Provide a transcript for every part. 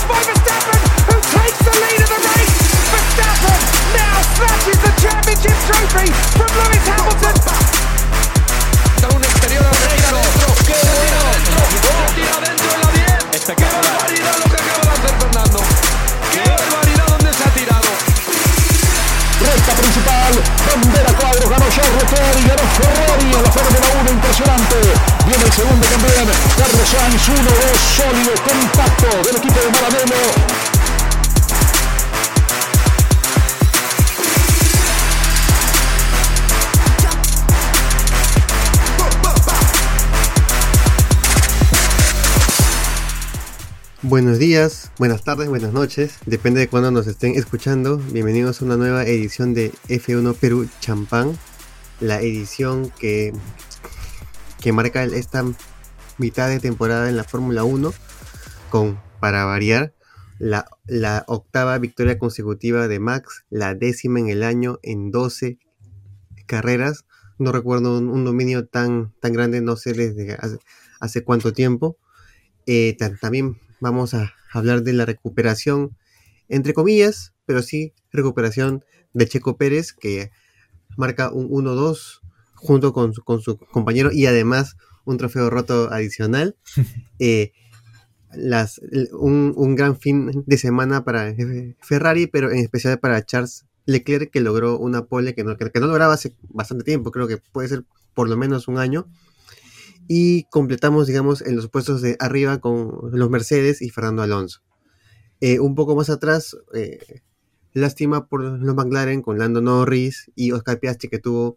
It's by Verstappen who takes the lead of the race. Verstappen now snatches the championship trophy from Lewis Hamilton. Un exterior al ¡Qué bueno! Se tira dentro la 10. ¡Qué barbaridad lo que acaba de hacer Fernando! ¡Qué barbaridad Principal, bandera cuadro, ganó Charles Leclerc y ganó Ferrari en la Fórmula 1, impresionante. Viene el segundo también, Carlos Sainz, 1-2, sólido, compacto del equipo de Maranello. Buenos días, buenas tardes, buenas noches, depende de cuándo nos estén escuchando. Bienvenidos a una nueva edición de F1 Perú Champán, la edición que, que marca esta mitad de temporada en la Fórmula 1, con, para variar, la, la octava victoria consecutiva de Max, la décima en el año en 12 carreras. No recuerdo un, dominio tan, tan grande, no sé desde hace, cuánto tiempo. Eh, ta- también vamos a hablar de la recuperación, entre comillas, pero sí recuperación de Checo Pérez, que marca un 1-2 junto con su, con su compañero y además un trofeo roto adicional. Eh, las, un, un gran fin de semana para Ferrari, pero en especial para Charles Leclerc, que logró una pole que no, que, que no lograba hace bastante tiempo, creo que puede ser por lo menos un año. Y completamos, digamos, en los puestos de arriba con los Mercedes y Fernando Alonso. Eh, un poco más atrás, eh, lástima por los McLaren con Lando Norris y Oscar Piastri que tuvo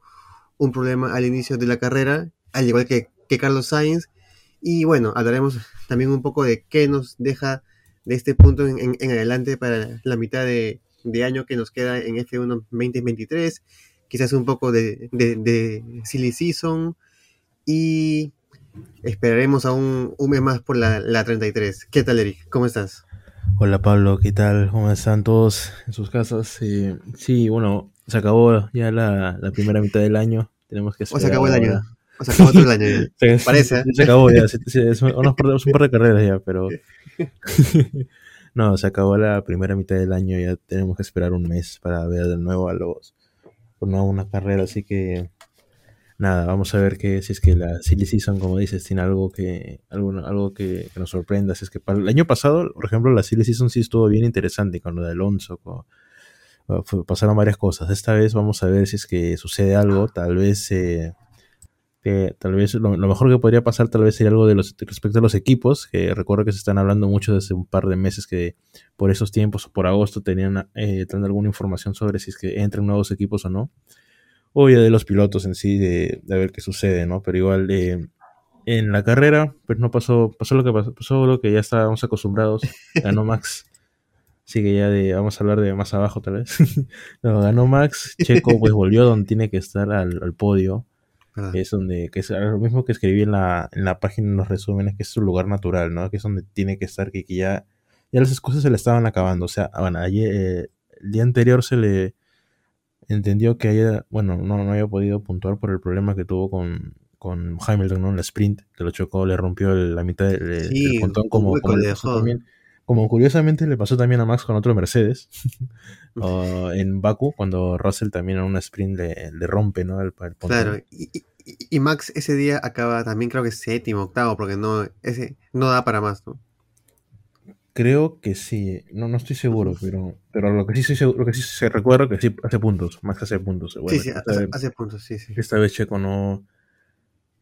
un problema al inicio de la carrera, al igual que, que Carlos Sainz. Y bueno, hablaremos también un poco de qué nos deja de este punto en, en- en adelante para la mitad de, de año que nos queda en F1 2023. Quizás un poco de, de, de Silly Season. Y esperaremos aún un mes más por la, la 33. ¿Qué tal, Eric? ¿Cómo estás? Hola Pablo, ¿qué tal? ¿Cómo están todos en sus casas? Eh, sí, bueno, se acabó ya la, la primera mitad del año. Tenemos que O se acabó el año. ahora. O se acabó todo el año. ya. Se, Parece, ¿eh? se acabó ya. se- un par de carreras ya, pero. no, se acabó la primera mitad del año. Ya tenemos que esperar un mes para ver de nuevo a los. Por nuevo una carrera, así que. Nada, vamos a ver que si es que la Silly Season, como dices, tiene algo que algo, algo que, que nos sorprenda. Si es que para el año pasado, por ejemplo, la Silly Season sí estuvo bien interesante con lo de Alonso. pasaron varias cosas. Esta vez vamos a ver si es que sucede algo. Tal vez eh, tal vez lo, mejor que podría pasar tal vez sería algo de los respecto a los equipos, que recuerdo que se están hablando mucho desde un par de meses que por esos tiempos, por agosto, tenían eh, alguna información sobre si es que entran nuevos equipos o no. O ya de los pilotos en sí, de, de ver qué sucede, ¿no? Pero igual eh, en la carrera, pues no pasó, pasó lo que pasó, pasó lo que ya estábamos acostumbrados. Ganó Max. Así que ya de, vamos a hablar de más abajo tal vez. No, ganó Max, Checo pues volvió donde tiene que estar al, al podio que es donde, que es lo mismo que escribí en la, en la página en los resúmenes, que es su lugar natural, ¿no? Que es donde tiene que estar, que, que ya, ya las excusas se le estaban acabando. O sea, bueno, ayer, eh, el día anterior se le entendió que haya, bueno, no, no había podido puntuar por el problema que tuvo con, con Hamilton, ¿no? En la sprint, que lo chocó, le rompió el- la mitad del, Sí, pontón, un como, como le pasó también. Como curiosamente le pasó también a Max con otro Mercedes en Baku, cuando Russell también en una sprint le, le rompe, ¿no? El, el. Claro. Y, y- y Max ese día acaba también creo que séptimo, octavo, porque no, ese, no da para más, ¿no? Creo que sí, no, no estoy seguro, pero, pero lo que sí estoy seguro, lo que sí se recuerda que sí hace puntos, Max hace puntos. Bueno, sí, sí, hace, hace puntos, sí, sí. esta vez Checo no,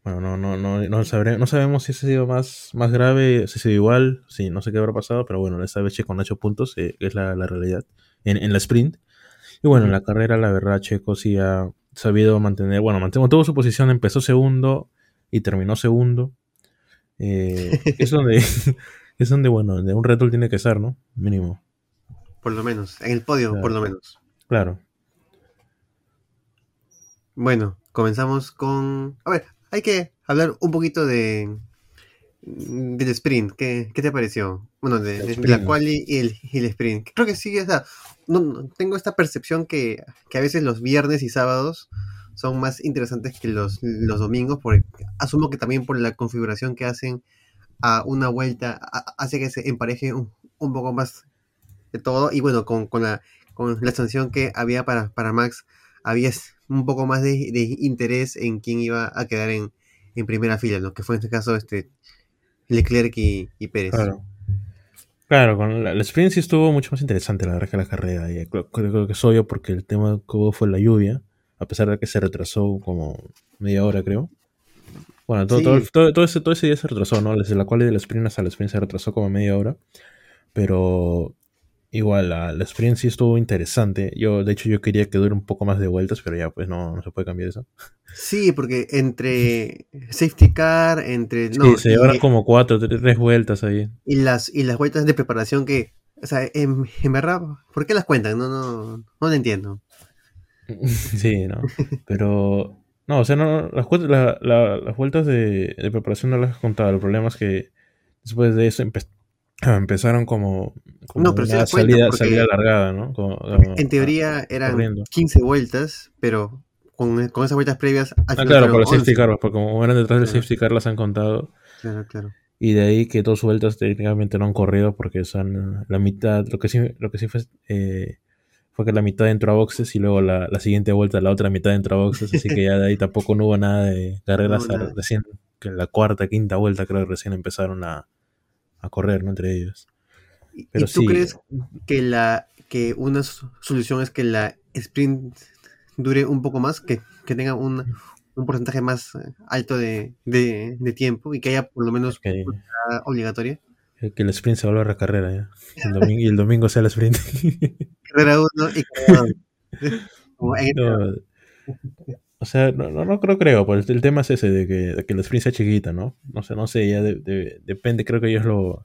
bueno, no, no, no, no, sabré- no sabemos si ha sido más, más grave, si ha sido igual, sí, no sé qué habrá pasado, pero bueno, esta vez Checo no ha hecho puntos, eh, que es la, la realidad, en, en la sprint. Y bueno, en la carrera, la verdad, Checo sí ha sabido mantener, bueno, mantuvo mantuvo su posición, empezó segundo y terminó segundo. Eh, es donde, es donde, bueno, de un reto tiene que estar, ¿no? Mínimo. Por lo menos, en el podio, Claro. por lo menos. Claro. Bueno, comenzamos con... A ver, hay que hablar un poquito de del sprint. ¿Qué, qué te pareció? Bueno, de, la quali y el, y el sprint. Creo que sí, o sea, no- no- tengo esta percepción que, que a veces los viernes y sábados son más interesantes que los, los domingos, porque asumo que también por la configuración que hacen a una vuelta a- hace que se empareje un, un poco más de todo. Y bueno, con, con la, con la sanción que había para, para Max, había un poco más de, de interés en quién iba a quedar en, en primera fila, ¿no? Que fue en este caso este Leclerc y, y Pérez. Claro. Claro, con la, la sprint sí estuvo mucho más interesante la verdad que la carrera. Y creo, creo que es obvio porque el tema que hubo fue la lluvia, a pesar de que se retrasó como media hora, creo. Bueno, todo, Sí. todo, todo, todo ese, todo ese día se retrasó, ¿no? Desde la cual de la sprint hasta la sprint se retrasó como media hora. Pero igual, la, la sprint sí estuvo interesante. Yo, de hecho, yo quería que dure un poco más de vueltas, pero ya, pues no, no se puede cambiar eso. Sí, porque entre safety car, entre Sí, no, se llevaron como cuatro, tres, tres vueltas ahí. y las y las vueltas de preparación que, o sea, en, en verdad, ¿por qué las cuentan? No, no, no lo entiendo. Sí, ¿no? Pero, no, o sea, no, las, la- la- las vueltas de, de preparación no las he contado. El problema es que después de eso empe- empezaron como, como No, pero una salida, salida alargada, ¿no? Como- como- En teoría eran corriendo. 15 vueltas, pero con, con esas vueltas previas al Ah, claro, por el 11. safety car, porque como eran detrás del Claro. safety car las han contado. Claro, claro. Y de ahí que dos vueltas técnicamente no han corrido porque son la mitad, lo que sí, lo que sí fue, eh, fue que la mitad entró a boxes y luego la, la siguiente vuelta la otra mitad entró a boxes, así que ya de ahí tampoco no hubo nada de carreras, No nada. recién, que en la cuarta, quinta vuelta creo que recién empezaron a, a correr, ¿no? Entre ellos. ¿Y, Pero y tú sí. crees que la que una so- solución es que la sprint dure un poco más, que, que tenga un, un porcentaje más eh, alto de, de, de tiempo y que haya por lo menos Que, una obligatoria? Que el sprint se vuelva a carrera ya. El domingo, y el domingo sea el sprint. Carrera 1 y carrera 2. Como en- No, o sea, no, no, no creo, creo, pues el tema es ese de que, de que la sprint sea chiquita, ¿no? No sé, no sé, ya de- de- depende, creo que ellos lo,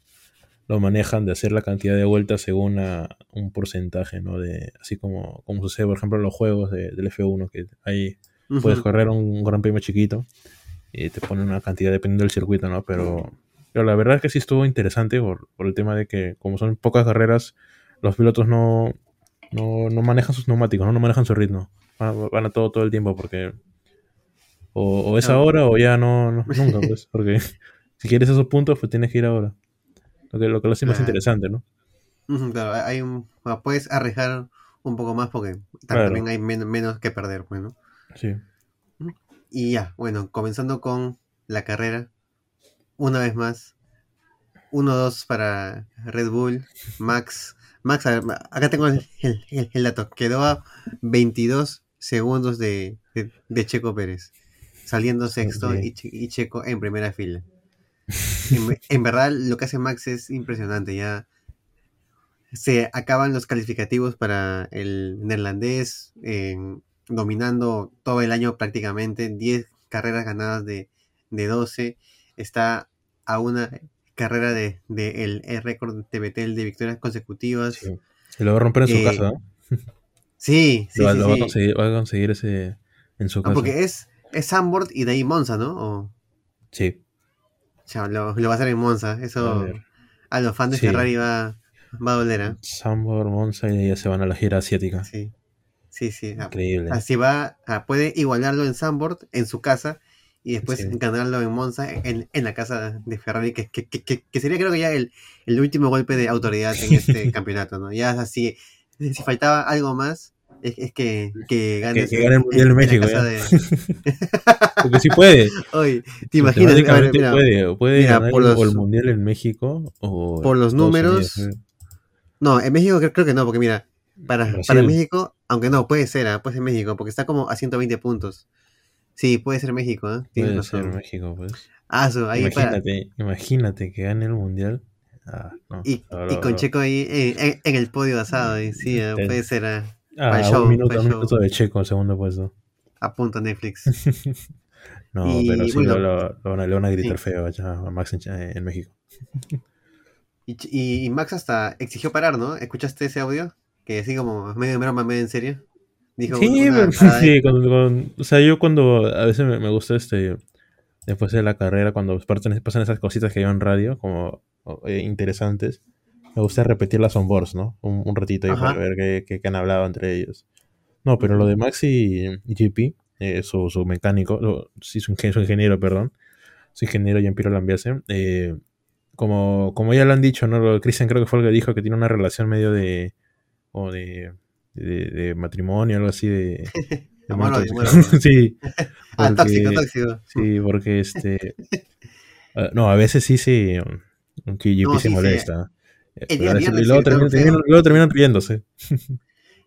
lo manejan de hacer la cantidad de vueltas según a un porcentaje, ¿no? De, así como, como sucede, por ejemplo, en los juegos de- del F1, que ahí puedes correr un gran premio chiquito y te ponen una cantidad dependiendo del circuito, ¿no? Pero, pero la verdad es que sí estuvo interesante por, por el tema de que como son pocas carreras, los pilotos no, no, no manejan sus neumáticos, ¿no? no manejan su ritmo. Van, a- van a todo todo el tiempo porque o, o es Claro. ahora o ya no, no- nunca, pues, porque si quieres esos puntos, pues tienes que ir ahora. Lo que lo, que lo hace más interesante, ¿no? Claro, hay un, bueno, puedes arriesgar un poco más porque Claro. también hay men- menos que perder, pues, ¿no? Sí. Y ya, bueno, comenzando con la carrera, una vez más, 1-2 para Red Bull, Max, Max, ver, acá tengo el, el- el- el dato, quedó a 22 segundos de, de- de Checo Pérez, saliendo sexto y, Che- y Checo en primera fila. En, en verdad, lo que hace Max es impresionante, ya se acaban los calificativos para el neerlandés, dominando todo el año prácticamente, 10 carreras ganadas de, de 12, está a una carrera de, de el, el récord de Betel de victorias consecutivas. Sí. Y lo va a romper en su Eh, casa, ¿no? sí, sí. lo, va- sí, lo va, a conseguir, va a conseguir ese en su casa. porque es, es Zandvoort y de ahí Monza, ¿no? O, Sí. ya, lo, lo va a hacer en Monza. Eso a los fans de Sí. Ferrari va, va a doler, ¿ah? Sambor, Monza y ya se van a la gira asiática. Sí, sí, sí. ah, Increíble. Así va, ah, puede igualarlo en Zandvoort, en su casa, y después Sí. ganarlo en Monza, en, en la casa de Ferrari, que, que, que- sería creo que ya el, el último golpe de autoridad en este campeonato, ¿no? Ya así, si faltaba algo más, es, es que, que ganes que gane el Mundial en la México, casa ya. de- Porque sí puede. Oye, ¿te imaginas? Ver, mira, puede. Puede mira, ganar por los- el mundial en México o por los números, ¿eh? No, en México creo, creo que no, porque mira, para, para México, aunque no, puede ser, ah, puede ser México, porque está como a 120 puntos. Sí, puede ser México, ¿eh? Tienes Puede razón. ser México, pues. Ah, ahí para- Imagínate, imagínate que gane el mundial. Ah, no. Y, Ahora- y con Checo ahí en, el podio asado, y sí, ah, Sí. puede ser ah, Ah, un show, minuto, un minuto de Checo, segundo puesto. a punto Netflix. No, Y, pero sí bueno, lo, lo- lo van le van a gritar sí. feo a Max en, en México. Y, Max hasta exigió parar, ¿no? ¿Escuchaste ese audio? Que así como medio broma, medio en serio. Dijo Sí, una sí, cuando- o sea, yo cuando a veces me, me gusta este, después de la carrera, cuando pasan, pasan esas cositas que yo en radio, como eh, interesantes, me gusta repetir las onboards, ¿no? Un, un ratito ahí Ajá. para ver qué, qué- qué han hablado entre ellos. No, pero lo de Max y, y GP, eh, su, su mecánico, lo- sí, su, ingen- su ingeniero, perdón, su ingeniero Jean-Pierre Lambiase, eh, como, como ya lo han dicho, ¿no? Christian creo que fue el que dijo que tiene una relación medio de. o de. De, de matrimonio, algo así de. de sí. Ah, porque- tóxico, tóxico. Sí, porque este. ah, no, a veces sí, sí. um, Que GP No, se sí, molesta. Eh, día veces- y luego, terminan, luego terminan riéndose.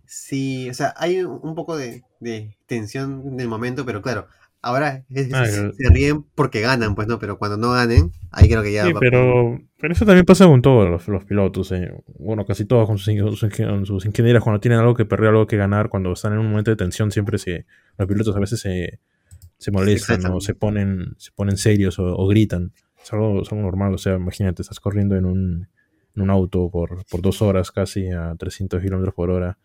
Sí, o sea, hay un un poco de, de tensión en el momento, pero claro, ahora es- Ah, se, ríen porque ganan, pues no, pero cuando no ganen, ahí creo que ya Sí, va- pero, pero eso también pasa con todos los, los pilotos. eh. Bueno, casi todos con sus, sus, sus ingenieros, cuando tienen algo que perder, algo que ganar, cuando están en un momento de tensión, siempre se, los pilotos a veces se, se molestan o se ponen, se ponen serios o, o gritan. Es algo, es algo normal. O sea, imagínate, estás corriendo en un, en un auto por, por dos horas casi a 300 kilómetros por hora.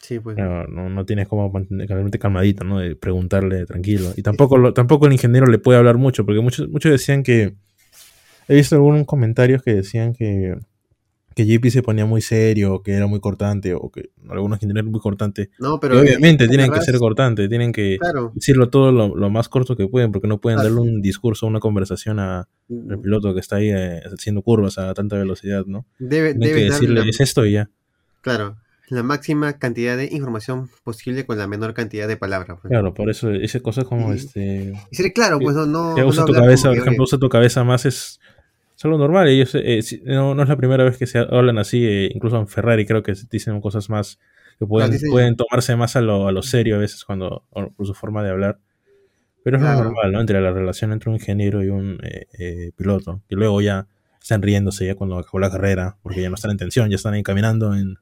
Sí, pues. No, no, no tienes como mantenerte calmadito, ¿no? De preguntarle tranquilo. Y tampoco, lo- tampoco el ingeniero le puede hablar mucho, porque muchos, muchos decían que. He visto algunos comentarios que decían que, que JP se ponía muy serio, que era muy cortante, o que algunos ingenieros muy cortante. No, Y pero. obviamente eh, tienen que ser cortantes, tienen que Claro. decirlo todo lo, lo más corto que pueden, porque no pueden darle un discurso, una conversación a- al piloto que está ahí eh, haciendo curvas a tanta velocidad, ¿no? Debe, Tienen debe decirle, es esto y ya. claro, la máxima cantidad de información posible con la menor cantidad de palabras. pues. Claro, por eso, ese cosa como Sí. este. Y ser claro, pues no. no que no usa tu cabeza, por ejemplo, oye, usa tu cabeza más es, es algo normal. Ellos eh, si- no, no es la primera vez que se hablan así, eh, incluso en Ferrari creo que dicen cosas más que pueden, pueden tomarse más a lo, a lo serio a veces cuando por su forma de hablar. Pero es lo Claro. normal, ¿no? Entre la relación entre un ingeniero y un eh, eh, piloto. Que luego ya están riéndose ya cuando acabó la carrera, porque ya no están en tensión, ya están ahí caminando en,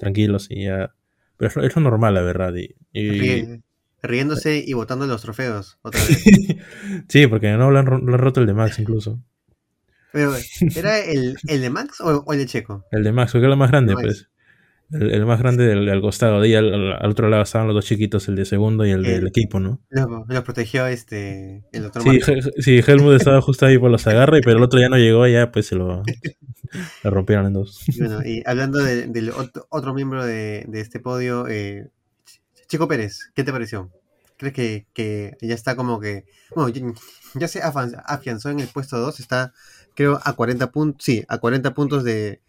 tranquilos y ya. Pero es, lo- es lo normal, la verdad. Y, y- riéndose y botando los trofeos otra vez. sí, porque no lo han, ro- lo han roto el de Max incluso. Pero, ¿era el, el de Max o, o el de Checo? El de Max, porque era el más grande, El pues. El, el más grande del, del costado. Ahí al, al- al otro lado estaban los dos chiquitos, el de segundo y el del El- equipo, ¿no? Lo, lo protegió este el doctor Sí. Hel- sí, Helmut estaba justo ahí por los agarra, y pero el otro ya no llegó, ya pues se lo, lo rompieron en dos. Y bueno, y hablando de- del otro, miembro de, de este podio, eh, Ch- Chico Pérez, ¿qué te pareció? ¿Crees que, que ya está como que... Bueno, ya, ya se afianzó en el puesto 2, está creo a 40 puntos, sí, a 40 puntos de,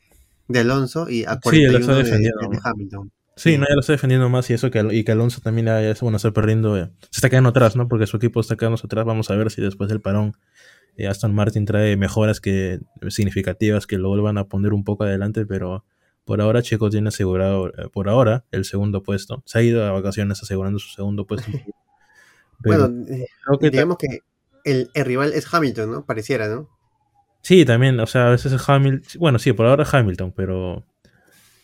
de Alonso y a Sí, él lo 41 está de, Hamilton. Sí, Sí. no, ya lo está defendiendo más y eso que, y que Alonso también ya, ya bueno, está perdiendo, eh, se está quedando atrás, ¿no? Porque su equipo está quedando atrás. Vamos a ver si después del parón eh, Aston Martin trae mejoras que significativas que lo vuelvan a poner un poco adelante, pero por ahora Checo tiene asegurado, eh, por ahora, el segundo puesto. Se ha ido a vacaciones asegurando su segundo puesto. Pero Bueno, creo que digamos que el, el rival es Hamilton, ¿no? Pareciera, ¿no? Sí, también, o sea, a veces es Hamilton. Bueno, sí, por ahora Hamilton, pero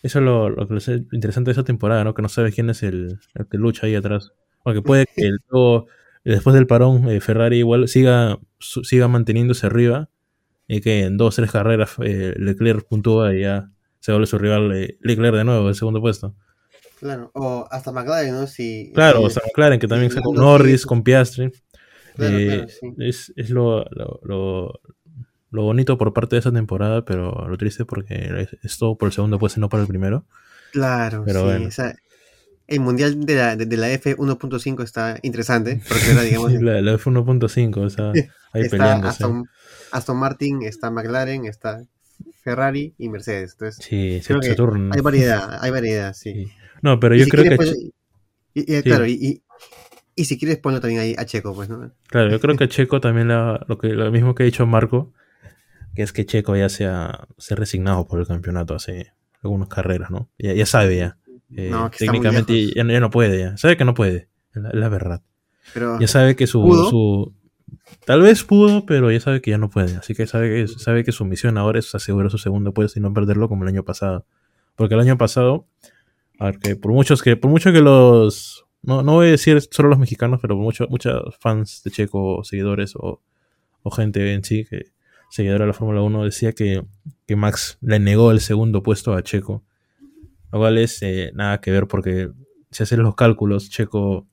eso es lo, lo que es interesante de esa temporada, ¿no? Que no sabes quién es el, el que lucha ahí atrás. Porque puede que luego, después del parón, eh, Ferrari igual siga, su- siga manteniéndose arriba y que en dos, tres carreras eh, Leclerc puntúa y ya se vuelve su rival eh, Leclerc de nuevo, el segundo puesto. Claro, o hasta McLaren, ¿no? Si, Claro, si- sea, McLaren, que también sí, Norris, con Piastri. Claro, claro, sí. es, es lo, lo, lo- lo bonito por parte de esa temporada, pero lo triste porque es, es todo por el segundo puesto y no para el primero. Claro, Pero sí. bueno. o sea, el mundial de la, de, de la F1.5 está interesante, porque ahora, digamos, La, la F1.5, o sea, ahí está peleándose. Aston, Aston Martin, está McLaren, está Ferrari y Mercedes. Entonces, Sí, turnan. hay variedad, hay variedad, sí. Sí. No, pero yo si creo que pues, y- Claro, y, y, si quieres ponlo también ahí a Checo, pues, ¿no? Claro, yo creo que Checo también la- lo, que, lo mismo que ha dicho Marco, que es que Checo ya se ha, se ha resignado por el campeonato hace algunas carreras, ¿no? Ya, ya sabe ya. Eh, No, que técnicamente ya, no- ya no puede, ya. Sabe que no puede, es la, la verdad. Pero Ya sabe que su, su- Tal vez pudo, pero ya sabe que ya no puede. Así que sabe que, sabe que su misión ahora es asegurar su segundo puesto y no perderlo como el año pasado. Porque el año pasado, a ver, que por muchos que, por mucho que los. No, no voy a decir solo los mexicanos, pero muchos muchos fans de Checo, seguidores o, o gente en sí, que seguidora de la Fórmula 1, decía que, que Max le negó el segundo puesto a Checo. Lo cual es eh, nada que ver porque si haces los cálculos, Checo.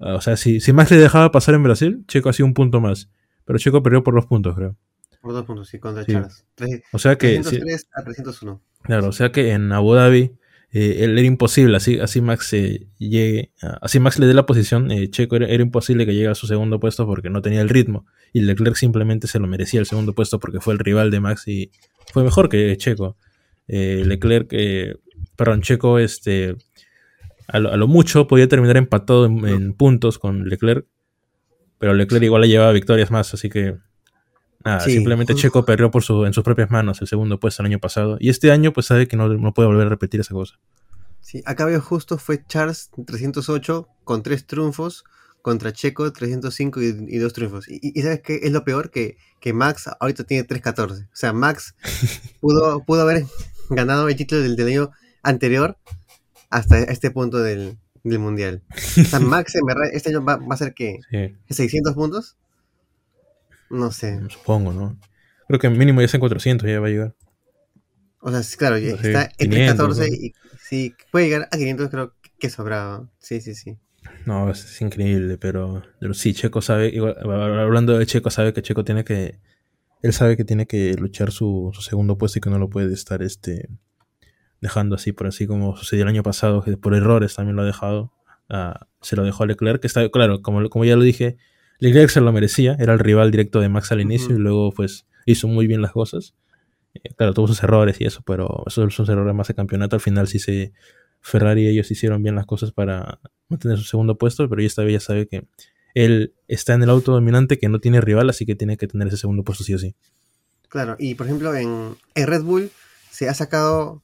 ah, O sea, si, si Max le dejaba pasar en Brasil, Checo hacía un punto más. Pero Checo perdió por dos puntos, creo. por dos puntos, sí, contra Sí. Charles. Tres- O sea que, sí, 303 a 301. claro, o sea que en Abu Dhabi eh, era imposible, así, así Max eh, llegue, así Max le dé la posición, eh, Checo era, imposible que llegue a su segundo puesto porque no tenía el ritmo. Y Leclerc simplemente se lo merecía el segundo puesto porque fue el rival de Max y fue mejor que Checo. Leclerc, perdón, Checo, este, a lo, mucho podía terminar empatado en, puntos con Leclerc, pero Leclerc igual le llevaba victorias más, así que nada, simplemente Checo perdió por su, en sus propias manos el segundo puesto el año pasado. Y este año pues sabe que no, no puede volver a repetir esa cosa. Sí, acá veo justo fue Charles 308 con tres triunfos contra Checo 305 y, dos triunfos. Y, sabes qué es lo peor que, que Max ahorita tiene 314. O sea, Max pudo, pudo haber ganado el título del, del año anterior hasta este punto del, mundial. O sea, Max en verdad este año va, a ser que 600 puntos. No sé. Supongo, ¿no? Creo que mínimo ya está en 400, ya va a llegar. O sea, claro, está entre 14 y si puede llegar a 500, creo que sobraba. Sí, sí, sí. No, es, increíble, pero, pero, sí, Checo sabe, hablando de Checo, sabe que Checo tiene que, él sabe que tiene que luchar su, su segundo puesto y que no lo puede estar este dejando así, por así como sucedió el año pasado, que por errores también lo ha dejado, ah, se lo dejó a Leclerc, que está, claro, como, como ya lo dije, Leclerc se lo merecía, era el rival directo de Max al inicio y luego pues hizo muy bien las cosas. Eh, claro, tuvo sus errores y eso, pero esos son errores más de campeonato. Al final sí se Ferrari y ellos hicieron bien las cosas para mantener su segundo puesto, pero ya esta vez ya sabe que él está en el auto dominante que no tiene rival, así que tiene que tener ese segundo puesto sí o sí. Claro, y por ejemplo en, en Red Bull se ha sacado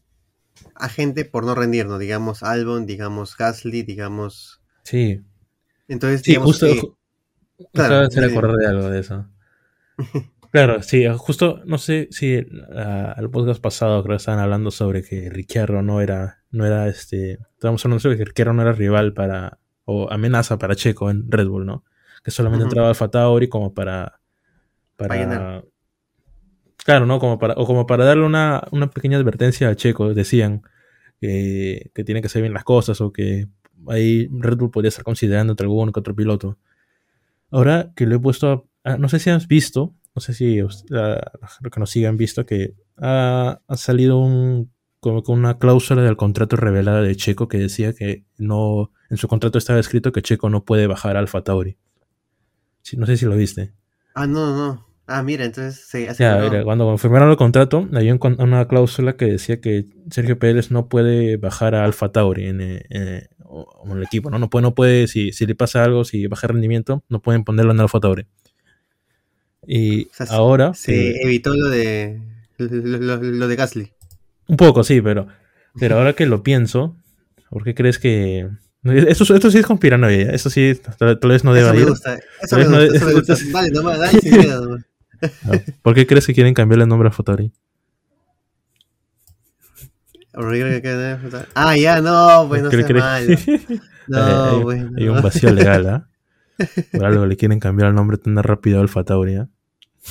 a gente por no rendir, ¿no? Digamos Albon, digamos Gasly, digamos... Sí. Entonces, sí, justo... Claro, se acordar de algo de eso. claro, sí, justo, no sé si al podcast pasado creo que estaban hablando sobre que Ricciardo no era, no era este, estamos hablando sobre que Ricciardo no era rival para, o amenaza para Checo en Red Bull, ¿no? Que solamente entraba Alfa Tauri como para, para, Claro, ¿no? Como para, o como para darle una, pequeña advertencia a Checo, decían que, tiene que hacer bien las cosas o que ahí Red Bull podría estar considerando entre algún que otro piloto. Ahora que lo he puesto, a, no sé si has visto, no sé si los que nos sigan visto, que ha, salido un, como con una cláusula del contrato revelada de Checo que decía que no, en su contrato estaba escrito que Checo no puede bajar a Alfa Tauri. no sé si lo viste. Ah, no, no. Ah, mira, entonces sí, cuando firmaron el contrato, había una cláusula que decía que Sergio Pérez no puede bajar a Alfa Tauri en, eh, eh, el equipo, ¿no? No puede, no puede si, si le pasa algo, si baja rendimiento, no pueden ponerlo en Alfa Tauri. Y ahora. Se evitó lo de. Lo, de Gasly. Un poco, sí, pero. Pero ahora que lo pienso, ¿por qué crees que.? Esto, esto sí es conspiranoia, eso sí, tal, vez no deba ir. Me gusta, eso me gusta, eso me gusta. Dale, no, dale sin miedo. ¿Por qué crees que quieren cambiarle el nombre a Fotori? Ah, ya, no, pues no sé mal. No, hay, bueno. hay un vacío legal, ¿ah? Por algo le quieren cambiar el nombre tan rápido a Alfa Tauri, ¿ah?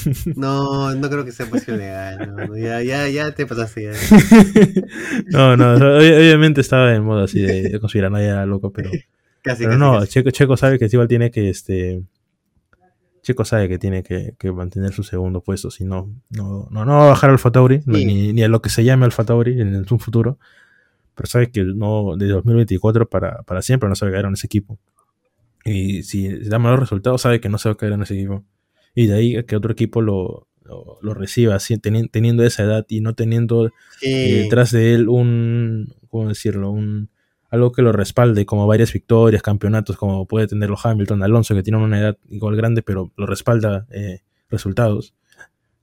No, no creo que sea vacío legal. No, ya, ya, ya te pasaste. Ya. no, no, obviamente estaba en modo así de, de conspiranoia loco, pero. Casi, pero no, Checo, Checo sabe que igual tiene que este Checo sabe que tiene que, mantener su segundo puesto, si no, no, no, va a bajar al Fatauri, ni, a lo que se llame al Fatauri en, un futuro, pero sabe que no, de 2024 para, para siempre no se va a caer en ese equipo. Y si da malos resultados, sabe que no se va a caer en ese equipo. Y de ahí que otro equipo lo, lo, reciba así, teniendo esa edad y no teniendo eh, detrás de él un, ¿cómo decirlo? Un, algo que lo respalde, como varias victorias, campeonatos, como puede tener los Hamilton, Alonso, que tienen una edad igual grande, pero lo respalda eh, resultados.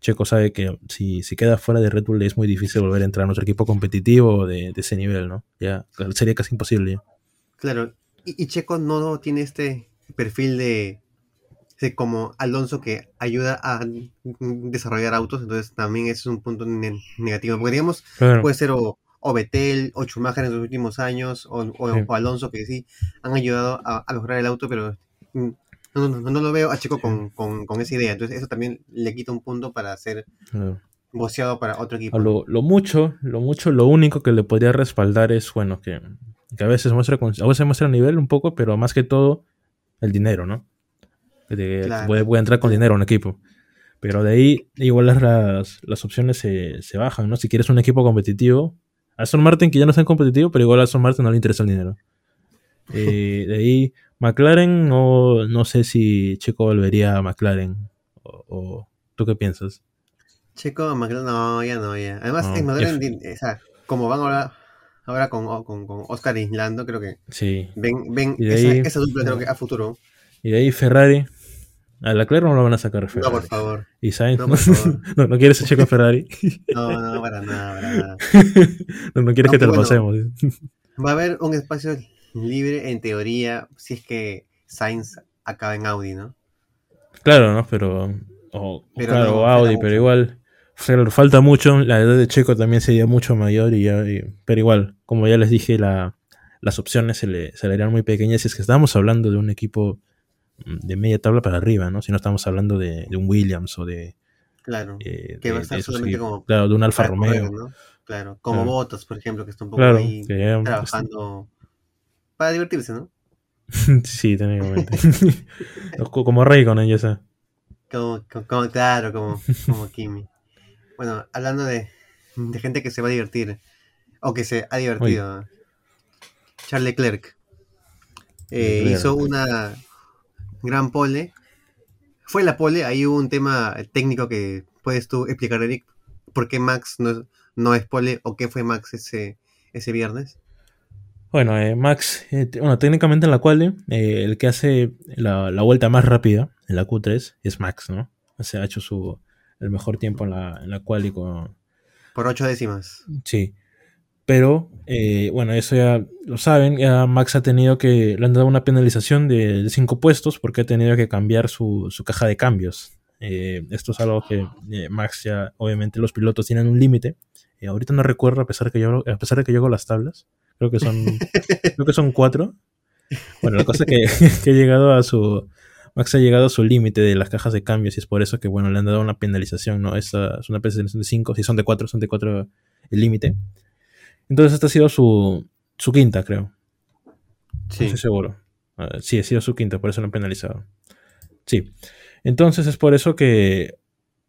Checo sabe que si, si queda fuera de Red Bull es muy difícil volver a entrar en otro equipo competitivo de, ese nivel, ¿no? Ya sería casi imposible. Claro, y, Checo no tiene este perfil de, como Alonso que ayuda a desarrollar autos, entonces también es un punto negativo. Porque digamos, puede ser o o Betel, o Schumacher en los últimos años, o, Alonso, que sí han ayudado a, mejorar el auto, pero mm, no, lo veo a Chico con, esa idea. Entonces, eso también le quita un punto para ser boceado para otro equipo. Lo, mucho, lo mucho, lo único que le podría respaldar es, bueno, que, a veces muestra a veces muestra nivel un poco, pero más que todo, el dinero, ¿no? Que puede, entrar con dinero a un equipo. Pero de ahí, igual las, las opciones se, se bajan, ¿no? Si quieres un equipo competitivo, Aston Martin que ya no es tan competitivo, pero igual a Aston Martin no le interesa el dinero. Eh, de ahí, McLaren, no, no sé si Checo volvería a McLaren. O, o- ¿Tú qué piensas? Checo, McLaren, no, ya no, ya. Además, No, en McLaren, o sea, como van ahora, ahora con, con, con Oscar Islando, creo que Sí. ven, ven esa, ahí- esa dupla, creo que a futuro. Y de ahí Ferrari. A Leclerc no lo van a sacar No, Ferrari. por favor. Y Sainz, No, no, por favor. no, no quieres a Checo en Ferrari. No, no, para nada, para nada. no, no quieres que te lo Aunque bueno, pasemos. Va a haber un espacio libre, en teoría, si es que Sainz acaba en Audi, ¿no? Claro, ¿no? Pero. O, Pero claro, no, Audi, pero igual. falta mucho. La edad de Checo también sería mucho mayor. y, ya, y- Pero igual, como ya les dije, la, las opciones se le, se le harían muy pequeñas. Si es que estamos hablando de un equipo de media tabla para arriba, ¿no? Si no estamos hablando de, de un Williams o de. Claro. eh, Que va a estar solamente como Claro, de un Alfa Romeo. ¿no? Claro. Como Claro. Bottas, por ejemplo, que está un poco Claro, ahí que ya- trabajando para divertirse, ¿no? sí, técnicamente. Co- como Raikkonen, ya sea. Como, como- claro, como, como Kimi. Bueno, hablando de, de gente que se va a divertir, o que se ha divertido, Charles Leclerc eh, Leclerc. hizo una gran pole. Fue la pole, ahí hubo un tema técnico que puedes tú explicar, Eric, por qué Max no, es- no es pole o qué fue Max ese, ese viernes. Bueno, eh, Max, eh, bueno, técnicamente en la quali, eh, el que hace la, la vuelta más rápida en la Q3 es Max, ¿no? O sea, ha hecho su, el mejor tiempo en la, en la quali con... Por ocho décimas. Sí. Pero, eh, bueno, eso ya lo saben, ya Max ha tenido que, le han dado una penalización de 5 puestos porque ha tenido que cambiar su, su caja de cambios. Eh, esto es algo que eh, Max ya, obviamente los pilotos tienen un límite. Eh, ahorita no recuerdo, a pesar, que yo, a pesar de que yo hago las tablas, creo que son creo que son cuatro. Bueno, la cosa es que, que ha llegado a su. Max ha llegado a su límite de las cajas de cambios y es por eso que, bueno, le han dado una penalización, ¿no? Esta es una penalización de 5, si son de 4, son de 4 el límite. Entonces, esta ha sido su, su quinta, creo. No Sí. estoy seguro. Ah, sí, ha sido su quinta, por eso lo han penalizado. Sí. Entonces, es por eso que,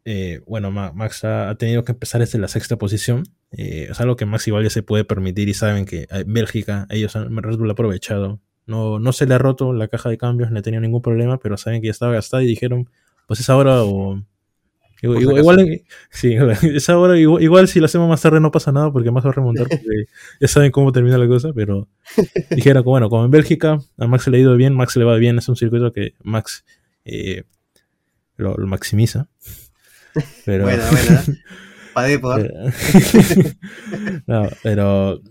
eh, bueno, Ma- Max ha, ha tenido que empezar desde la sexta posición. Eh, es algo que Max igual ya se puede permitir y saben que en Bélgica ellos han Red Bull ha aprovechado. No, no se le ha roto la caja de cambios, no ha tenido ningún problema, pero saben que ya estaba gastada y dijeron, pues es ahora o... Igual, si igual, igual- sí, es ahora, igual, igual si lo hacemos más tarde no pasa nada porque más va a remontar porque ya saben cómo termina la cosa, pero dijeron que bueno, como en Bélgica a Max le ha ido bien, Max le va bien, es un circuito que Max eh, lo, lo maximiza. Pero, Buena, buena. Pa' Depor. pero- no, pero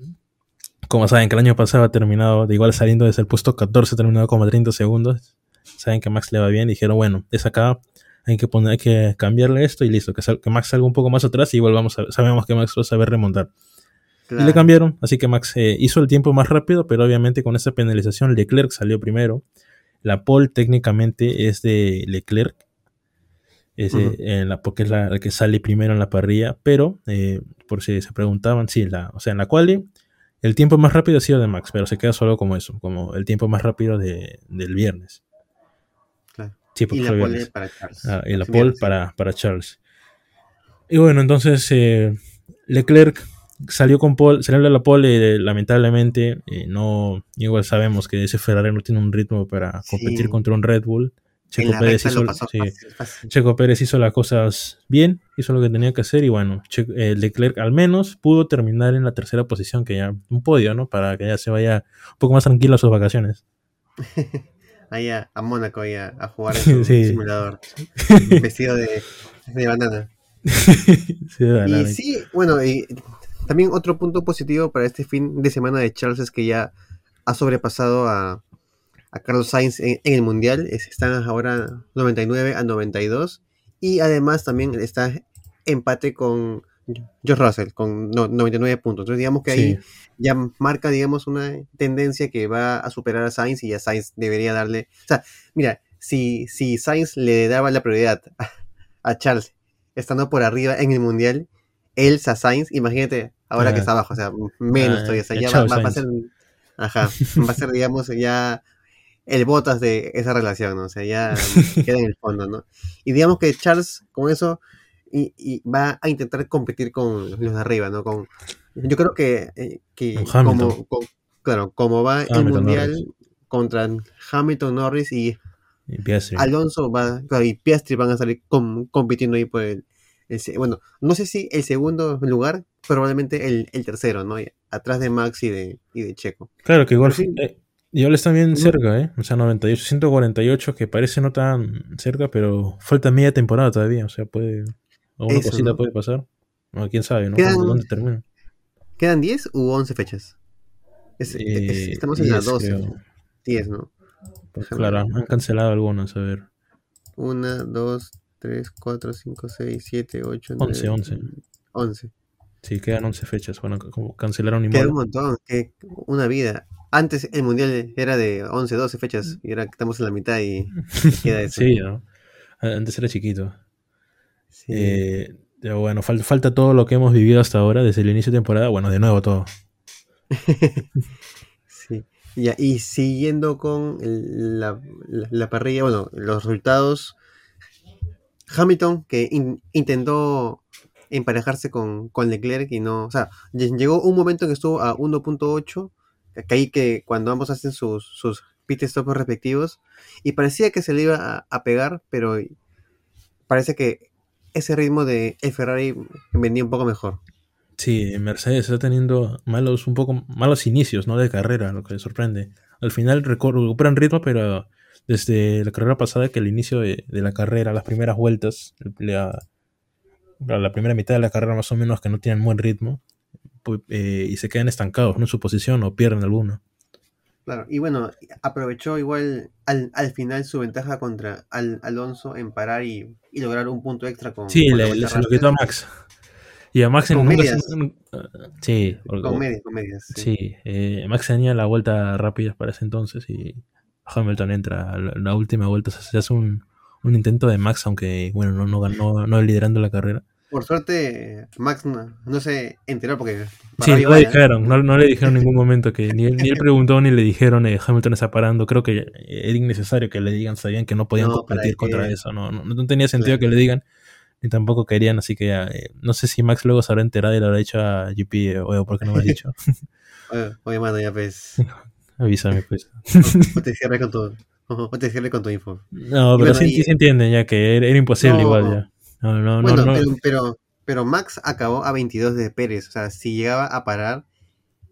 como saben que el año pasado ha terminado, de igual saliendo desde el puesto 14, ha terminado como a 30 segundos. Saben que Max le va bien, dijeron, bueno, es acá, hay que poner, hay que cambiarle esto y listo, que, sal- que Max salga un poco más atrás y igual vamos a- sabemos que Max va a saber remontar. Y le cambiaron, así que Max eh, hizo el tiempo más rápido, pero obviamente con esa penalización Leclerc salió primero. La pole técnicamente es de Leclerc, en la, porque es la, la que sale primero en la parrilla, pero eh, por si se preguntaban, sí, la, o sea, en la quali el tiempo más rápido ha sido de Max, pero se queda solo como eso, como el tiempo más rápido de- del viernes. Sí, Y la pole viernes. para Charles. Ah, y la pole para, para Charles. Y bueno, entonces eh, Leclerc salió con pole, salió a la pole, eh, lamentablemente. eh, no, igual sabemos que ese Ferrari no tiene un ritmo para Sí. competir contra un Red Bull. Checo Pérez, hizo, lo pasó sí, fácil, fácil. Checo Pérez hizo las cosas bien, hizo lo que tenía que hacer y bueno, eh, Leclerc al menos pudo terminar en la tercera posición, que ya un podio, ¿no? Para que ya se vaya un poco más tranquilo a sus vacaciones. Ahí a, a Mónaco ahí a, a jugar en su Sí. simulador. vestido de, de banana. Sí, Y sí, bueno, y también otro punto positivo para este fin de semana de Charles es que ya ha sobrepasado a, a Carlos Sainz en, en el Mundial. Es- están ahora 99 a 92. Y además también está empate con George Russell con no- 99 puntos. Entonces digamos que ahí sí. ya marca, digamos, una tendencia que va a superar a Sainz y ya Sainz debería darle. O sea, mira, si, si Sainz le daba la prioridad a, a Charles estando por arriba en el mundial, él a Sainz, imagínate ahora que está abajo, o sea, menos Ah, todavía. O sea, ya va, a ser. Ajá, va a ser, digamos, ya el botas de esa relación, ¿no? O sea, ya queda en el fondo, ¿no? Y digamos que Charles con eso y, y va a intentar competir con los de arriba, ¿no? Con, Yo creo que, eh, que como, co- claro, como va el mundial Norris. contra Hamilton, Norris y Y Piastri. Alonso va, claro, y Piastri van a salir com- compitiendo ahí por el, bueno, no sé si el segundo lugar, probablemente el, el tercero, ¿no? Y Atrás de Max y de, y de Checo. Claro que igual, sí. eh, igual están bien No. cerca, ¿eh? O sea, 98, 148, que parece no tan cerca, pero falta media temporada todavía. O sea, puede. Alguna Eso, cosita ¿no? puede pasar. O quién sabe, ¿no? Quedan- ¿Dónde, termina? ¿Quedan 10 u 11 fechas? Es- es- Eh, estamos en la 10, 12. creo. 10, ¿no? Pues claro, han cancelado algunas, a ver. 1, 2, 3, 4, 5, 6, 7, 8, 11, 11. 11. Sí, quedan 11 fechas. Bueno, como cancelaron y Queda un montón, que una vida. Antes el mundial era de 11, 12 fechas y ahora estamos en la mitad y queda eso. Sí, ¿no? Antes era chiquito. Sí. Eh, pero bueno, fal- falta todo lo que hemos vivido hasta ahora, desde el inicio de temporada. Bueno, de nuevo todo. Sí. Ya, y siguiendo con el- la, la- la parrilla, bueno, los resultados. Hamilton, que in- intentó emparejarse con, con Leclerc y no. O sea, lle- llegó un momento en que estuvo a 1.8, que ahí que cuando ambos hacen sus, sus pit stops respectivos, y parecía que se le iba a, a pegar, pero parece que ese ritmo de el Ferrari venía un poco mejor. Sí, Mercedes está teniendo malos, un poco malos inicios, ¿no? De carrera, lo que sorprende. Al final recu- recuperan ritmo, pero desde la carrera pasada, que el inicio de, la carrera, las primeras vueltas, la, la primera mitad de la carrera más o menos que no tienen buen ritmo, eh, y se quedan estancados ¿no? en su posición o pierden alguno. Claro, y bueno, aprovechó igual al, al final su ventaja contra Al- Alonso en parar y, y lograr un punto extra con, Sí, con le, le- se lo quitó a Max. Y a Max en Con nunca medias. se- Sí, Con medias, con medias. sí. Sí, eh, Max tenía la vuelta rápida para ese entonces y Hamilton entra a la, la última vuelta. o sea, se hace un, un intento de Max, aunque bueno, no, no ganó, no liderando la carrera. Por suerte, Max no, no se enteró porque... Sí, no le dijeron, no, no le dijeron en ningún momento que ni él, ni él preguntó ni le dijeron eh, Hamilton está parando. Creo que era innecesario que le digan, sabían que no podían competir ¿para contra eso. No, no, no tenía sentido Claro. que le digan, ni tampoco querían, así que eh, no sé si Max luego se habrá enterado y le habrá dicho a GP, eh, oye, ¿por qué no me has dicho? Oye, oye, mano, ya pues... Avísame, pues. o te cierres con tu... O te cierres con tu info. No, pero bueno, sí, y- sí se entienden ya que era, era imposible igual ya. No, no, bueno, no. Pero, pero, pero Max acabó a 22 de Pérez. O sea, si llegaba a parar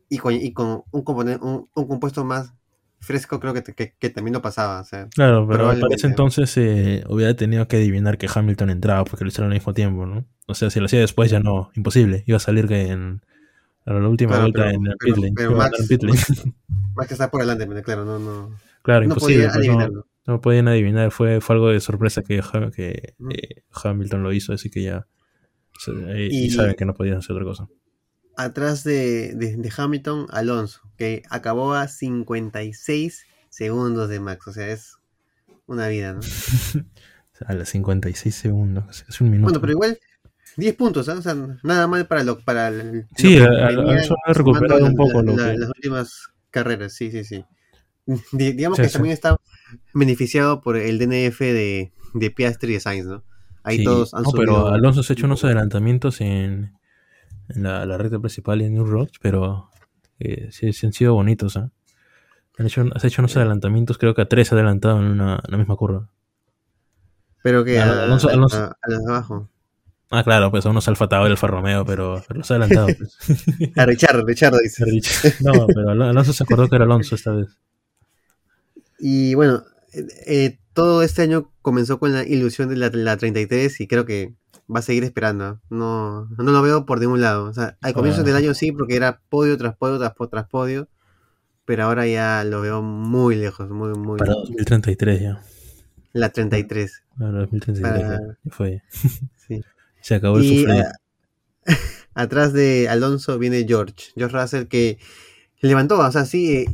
y con, y con un, componente, un, un compuesto más fresco, creo que, que, que también lo pasaba. O sea, Claro, pero para ese entonces eh, hubiera tenido que adivinar que Hamilton entraba porque lo hicieron al mismo tiempo, ¿no? O sea, si lo hacía después ya no, imposible. Iba a salir que en a la última Claro, vuelta pero- en el pit lane. pero Max-. Max está por delante, claro, no, no, claro, no imposible. podía pues, no. No podían adivinar. Fue, fue algo de sorpresa que, que Ujú. eh, Hamilton lo hizo, así que ya. eh, y, Y- saben que no podían hacer otra cosa. Atrás de, de, de Hamilton, Alonso, que acabó a 56 segundos de Max. O sea, es una vida, ¿no? A las 56 segundos, es un minuto. Bueno, pero igual 10 puntos, ¿ah? O sea, nada mal para lo para el, Sí, lo que Alonso ha recuperado un poco lo la- que- las últimas carreras, sí, sí, sí. Di- digamos Sí, que sí. también está beneficiado por el DNF de, de Piastri y de Sainz, ¿no? Ahí Sí, todos han no, pero Alonso se ha hecho un unos adelantamientos en, en la, la recta principal y en New Road, pero eh, sí, sí han sido bonitos. ¿ah? Han hecho, has hecho unos adelantamientos, creo que a tres adelantado en, una, en la misma curva. Pero que a, Alonso- a- Alonso- a- a los de abajo. Ah, claro, pues a unos Alfa Tauri, Alfa Romeo, pero, pero los ha adelantado. Pues. A Richard, Richard dice. no, pero Al- Alonso se acordó que era Alonso esta vez. Y bueno, eh, todo este año comenzó con la ilusión de la, la 33 y creo que va a seguir esperando. No, no lo veo por ningún lado. O sea, al comienzo Ah. del año sí, porque era podio tras podio tras, tras podio, pero ahora ya lo veo muy lejos, muy, muy... Para 2033 ya. La 33. Para 2033 Para- fue. Sí. Se acabó el Y sufrir. ah, atrás de Alonso viene George, George Russell que levantó, o sea, sí,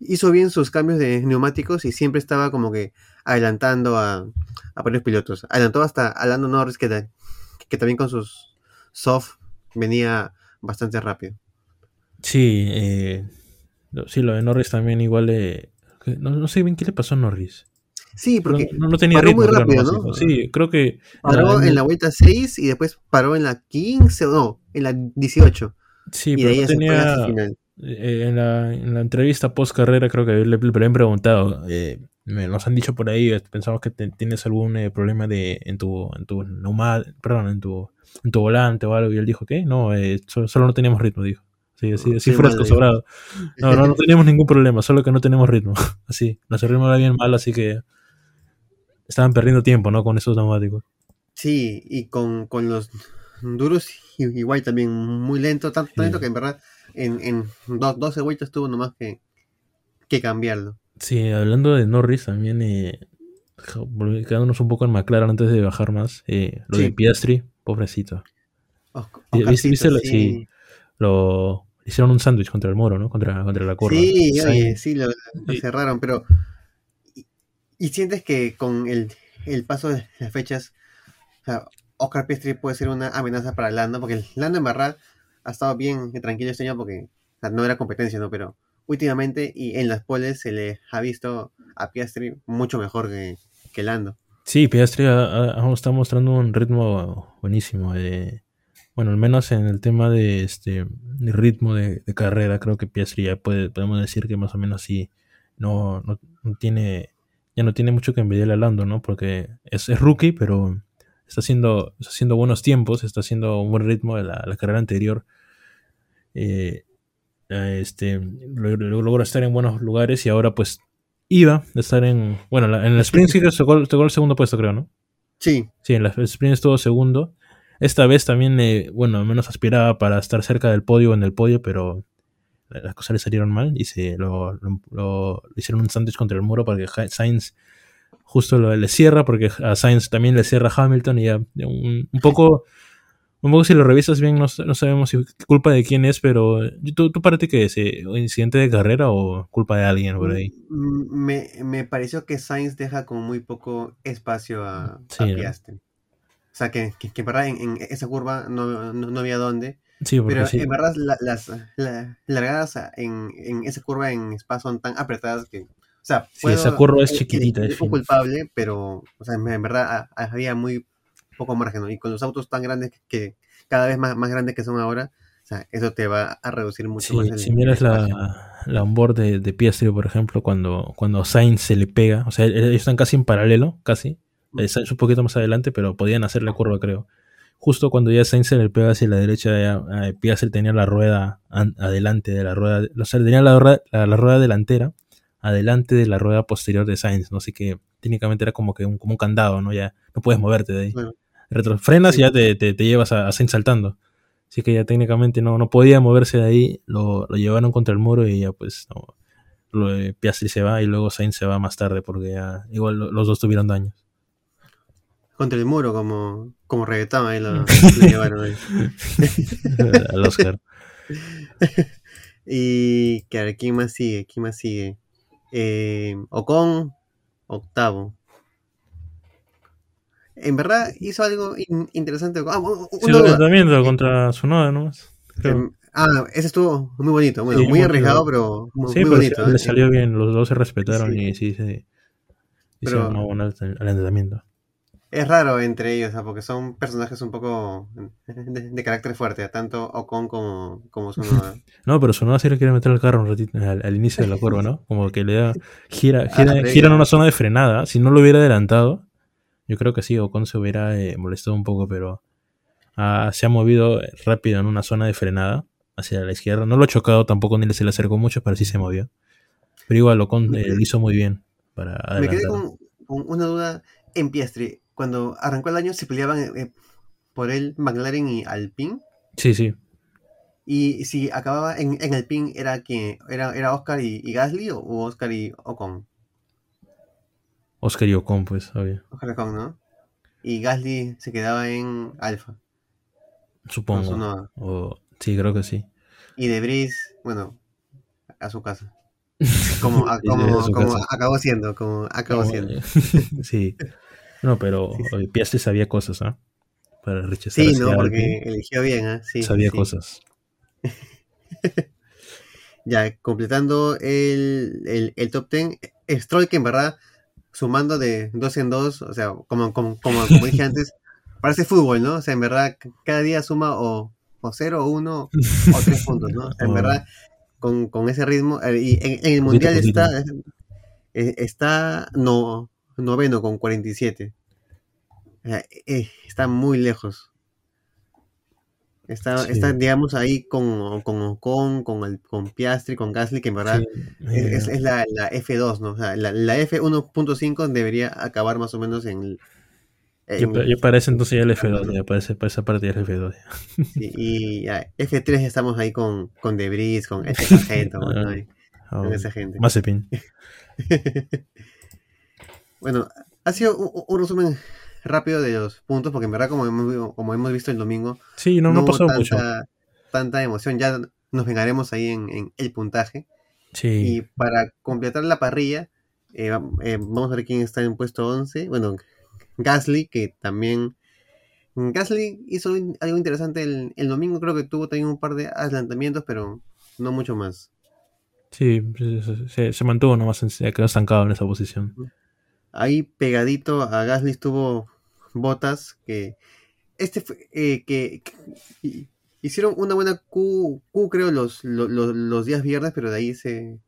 hizo bien sus cambios de neumáticos y siempre estaba como que adelantando a, a varios pilotos. Adelantó hasta a Lando Norris que, ta- que también con sus soft venía bastante rápido. Sí, eh, sí, lo de Norris también igual que No, no sé bien qué le pasó a Norris. Sí, porque no, no tenía paró ritmo. muy rápido. ¿no? Sí, creo que. paró en la vuelta 6 y después paró en la 15 o no, en la 18. Sí, y pero de ahí no tenía. final. Eh, en, la, en la entrevista post carrera creo que le, le habían preguntado, eh, me- nos han dicho por ahí, eh, pensamos que te- tienes algún eh, problema de en tu en tu perdón, en tu en tu volante o algo y él dijo que no, eh, so- solo no teníamos ritmo, dijo. Sí, así, así Sí, fresco, mal, sobrado. No, no, no teníamos ningún problema, solo que no tenemos ritmo. Así, nuestro ritmo era bien malo, así que estaban perdiendo tiempo, ¿no? Con esos neumáticos. Sí, y con, con los duros igual también muy lento, Sí. lento que en verdad en, en dos, 12 vueltas tuvo nomás que, que cambiarlo. Sí, hablando de Norris también, eh, quedándonos un poco en McLaren antes de bajar más, eh, lo Sí. de Piastri, pobrecito. Os- ¿Viste- viste lo- sí. sí. Lo hicieron un sándwich contra el moro, ¿no? Contra, contra la curva. Sí, oye, sí, lo, cerraron, pero. Y, y sientes que con el, el paso de las fechas, o sea, Oscar Piastri puede ser una amenaza para Lando, porque Lando en verdad ha estado bien tranquilo este año porque no era competencia, ¿no? Pero últimamente y en las poles se le ha visto a Piastri mucho mejor que, que Lando. Sí, Piastri ha- está mostrando un ritmo buenísimo. eh, bueno, al menos en el tema de este de ritmo de, de carrera, creo que Piastri ya puede, podemos decir que más o menos sí no, no, no tiene ya no tiene mucho que envidiarle a Lando, ¿no? Porque es rookie, pero está haciendo, está haciendo buenos tiempos, está haciendo un buen ritmo de la, la carrera anterior. Eh, eh, este lo- lo- logró estar en buenos lugares y ahora pues iba a estar en bueno la- en el sprint sí que tocó, tocó el segundo puesto creo no Sí, sí en la sprint estuvo segundo. Esta vez también eh, bueno al menos aspiraba para estar cerca del podio o en el podio pero la- las cosas le salieron mal y se lo, lo- hicieron un sándwich contra el muro para que Sainz justo lo- le cierra porque a Sainz también le cierra Hamilton y ya un, un poco un poco si lo revisas bien no, no sabemos si culpa de quién es pero eh, ¿tú, tú para ti que es eh, incidente de carrera o culpa de alguien por ahí Mm, Me, me pareció que Sainz deja con muy poco espacio a, Sí, a ¿no? Piastri. O sea, que, que, que en verdad en, en esa curva no, no, no había dónde. sí Pero sí en verdad la- las la- largadas en, en esa curva en Spa son tan apretadas que... O sea, Sí, esa curva es chiquitita, Es culpable, pero o sea, en verdad había muy poco margen. Y con los autos tan grandes que, que cada vez más, más grandes que son ahora, o sea, eso te va a reducir mucho Sí, más el, si miras la, la onboard de, de Piastri, por ejemplo, cuando, cuando Sainz se le pega, o sea, ellos están casi en paralelo, casi. Eh, Sainz un poquito más adelante, pero podían hacer la curva, creo. Justo cuando ya Sainz se le pega hacia la derecha, ya, eh, Piastri tenía la rueda an- adelante de la rueda, o sea, tenía la, rueda- la, la rueda delantera adelante de la rueda posterior de Sainz, ¿no? Así que técnicamente era como que un, como un candado, ¿no? Ya no puedes moverte de ahí. Claro. Retrofrenas Sí. y ya te, te, te llevas a, a Sainz saltando. Así que ya técnicamente no, no podía moverse de ahí, lo, lo llevaron contra el muro y ya pues no, lo Piastri se va y luego Sainz se va más tarde porque ya igual lo- los dos tuvieron daños. Contra el muro, como, como reggaetón, ahí lo, lo llevaron ahí. Al Oscar. Y ver, ¿quién más sigue? ¿Quién más sigue? Eh, Ocon, octavo. En verdad hizo algo in- interesante. Ah, Sí, el tratamiento contra Sunoda nomás. creo. Em, ah, ese estuvo muy bonito. Bueno, Sí, muy muy arriesgado, pero muy, Sí, muy bonito. sí, ¿eh? le salió bien, los dos se respetaron y sí, sí. Pero- Hicieron una buena al entrenamiento. Es raro entre ellos, ¿ah? porque son personajes un poco de, de carácter fuerte, tanto Ocon como, como Tsunoda. No, pero Sunoda sí le quiere meter el carro un ratito al, al inicio de la curva, ¿no? Como que le da. Gira, Ah, gira, gira en una zona de frenada. Si no lo hubiera adelantado, yo creo que sí, Ocon se hubiera eh, molestado un poco, pero ah, se ha movido rápido en una zona de frenada hacia la izquierda. No lo ha chocado tampoco ni se le acercó mucho, pero sí se movió. Pero igual Ocon eh, lo hizo muy bien para Me quedé con, con una duda en Piastri. Cuando arrancó el año se peleaban eh, por él McLaren y Alpine. Sí, sí. Y si acababa en, en Alpine, ¿era quién? ¿Era, era Oscar y, y Gasly o, o Oscar y Ocon? Oscar y Ocon, pues, obvio. Oscar y Ocon, ¿no? Y Gasly se quedaba en Alfa. Supongo. O, sí, creo que sí. Y De Vries, bueno, a su casa. Como, a- como, a su como casa. acabó siendo, como acabó No, siendo. eh, sí. No, pero Sí, Piastri sabía cosas, ¿ah? Para rechazar Sí, ¿no? Porque eligió bien, ¿ah? Sí, sabía sí. cosas. Ya, completando el, el, el top 10, Stroll que en verdad sumando de dos en dos, o sea, como, como, como, como dije antes, parece fútbol, ¿no? O sea, en verdad, cada día suma o, o cero, o uno, o tres puntos, ¿no? O sea, en verdad, con, con ese ritmo, eh, y en, en el Mundial poquito. está, eh, está no, noveno con 47. O sea, eh, está muy lejos. Está, Sí. está, digamos, ahí con, con Ocon, con, el, con Piastri, con Gasly, que en verdad Sí, es, eh, es la, la F2, ¿no? O sea, la, la F1.5 debería acabar más o menos en... el- yo, en- yo para ese entonces ya el F2, ya para, ese- para esa parte ya el F2. ya. sí, y ya, F3 ya estamos ahí con, con Debris, con F Sargento, ¿no? Ah, con esa gente. Mazepin. bueno, ha sido un, un resumen rápido de los puntos, porque en verdad, como hemos, como hemos visto el domingo, Sí, no, no, hubo pasó mucho. tanta, tanta emoción. Ya nos vengaremos ahí en, en el puntaje. Y para completar la parrilla, eh, eh, vamos a ver quién está en puesto 11. Bueno, Gasly, que también... Gasly hizo algo interesante el, el domingo, creo que tuvo también un par de adelantamientos, pero no mucho más. sí, se, se- se mantuvo nomás, quedó estancado en esa posición. Ahí pegadito a Gasly estuvo Botas, que este fue, eh, que, que hi- hicieron una buena Q, Q creo los, lo- lo- los días viernes, pero de ahí se,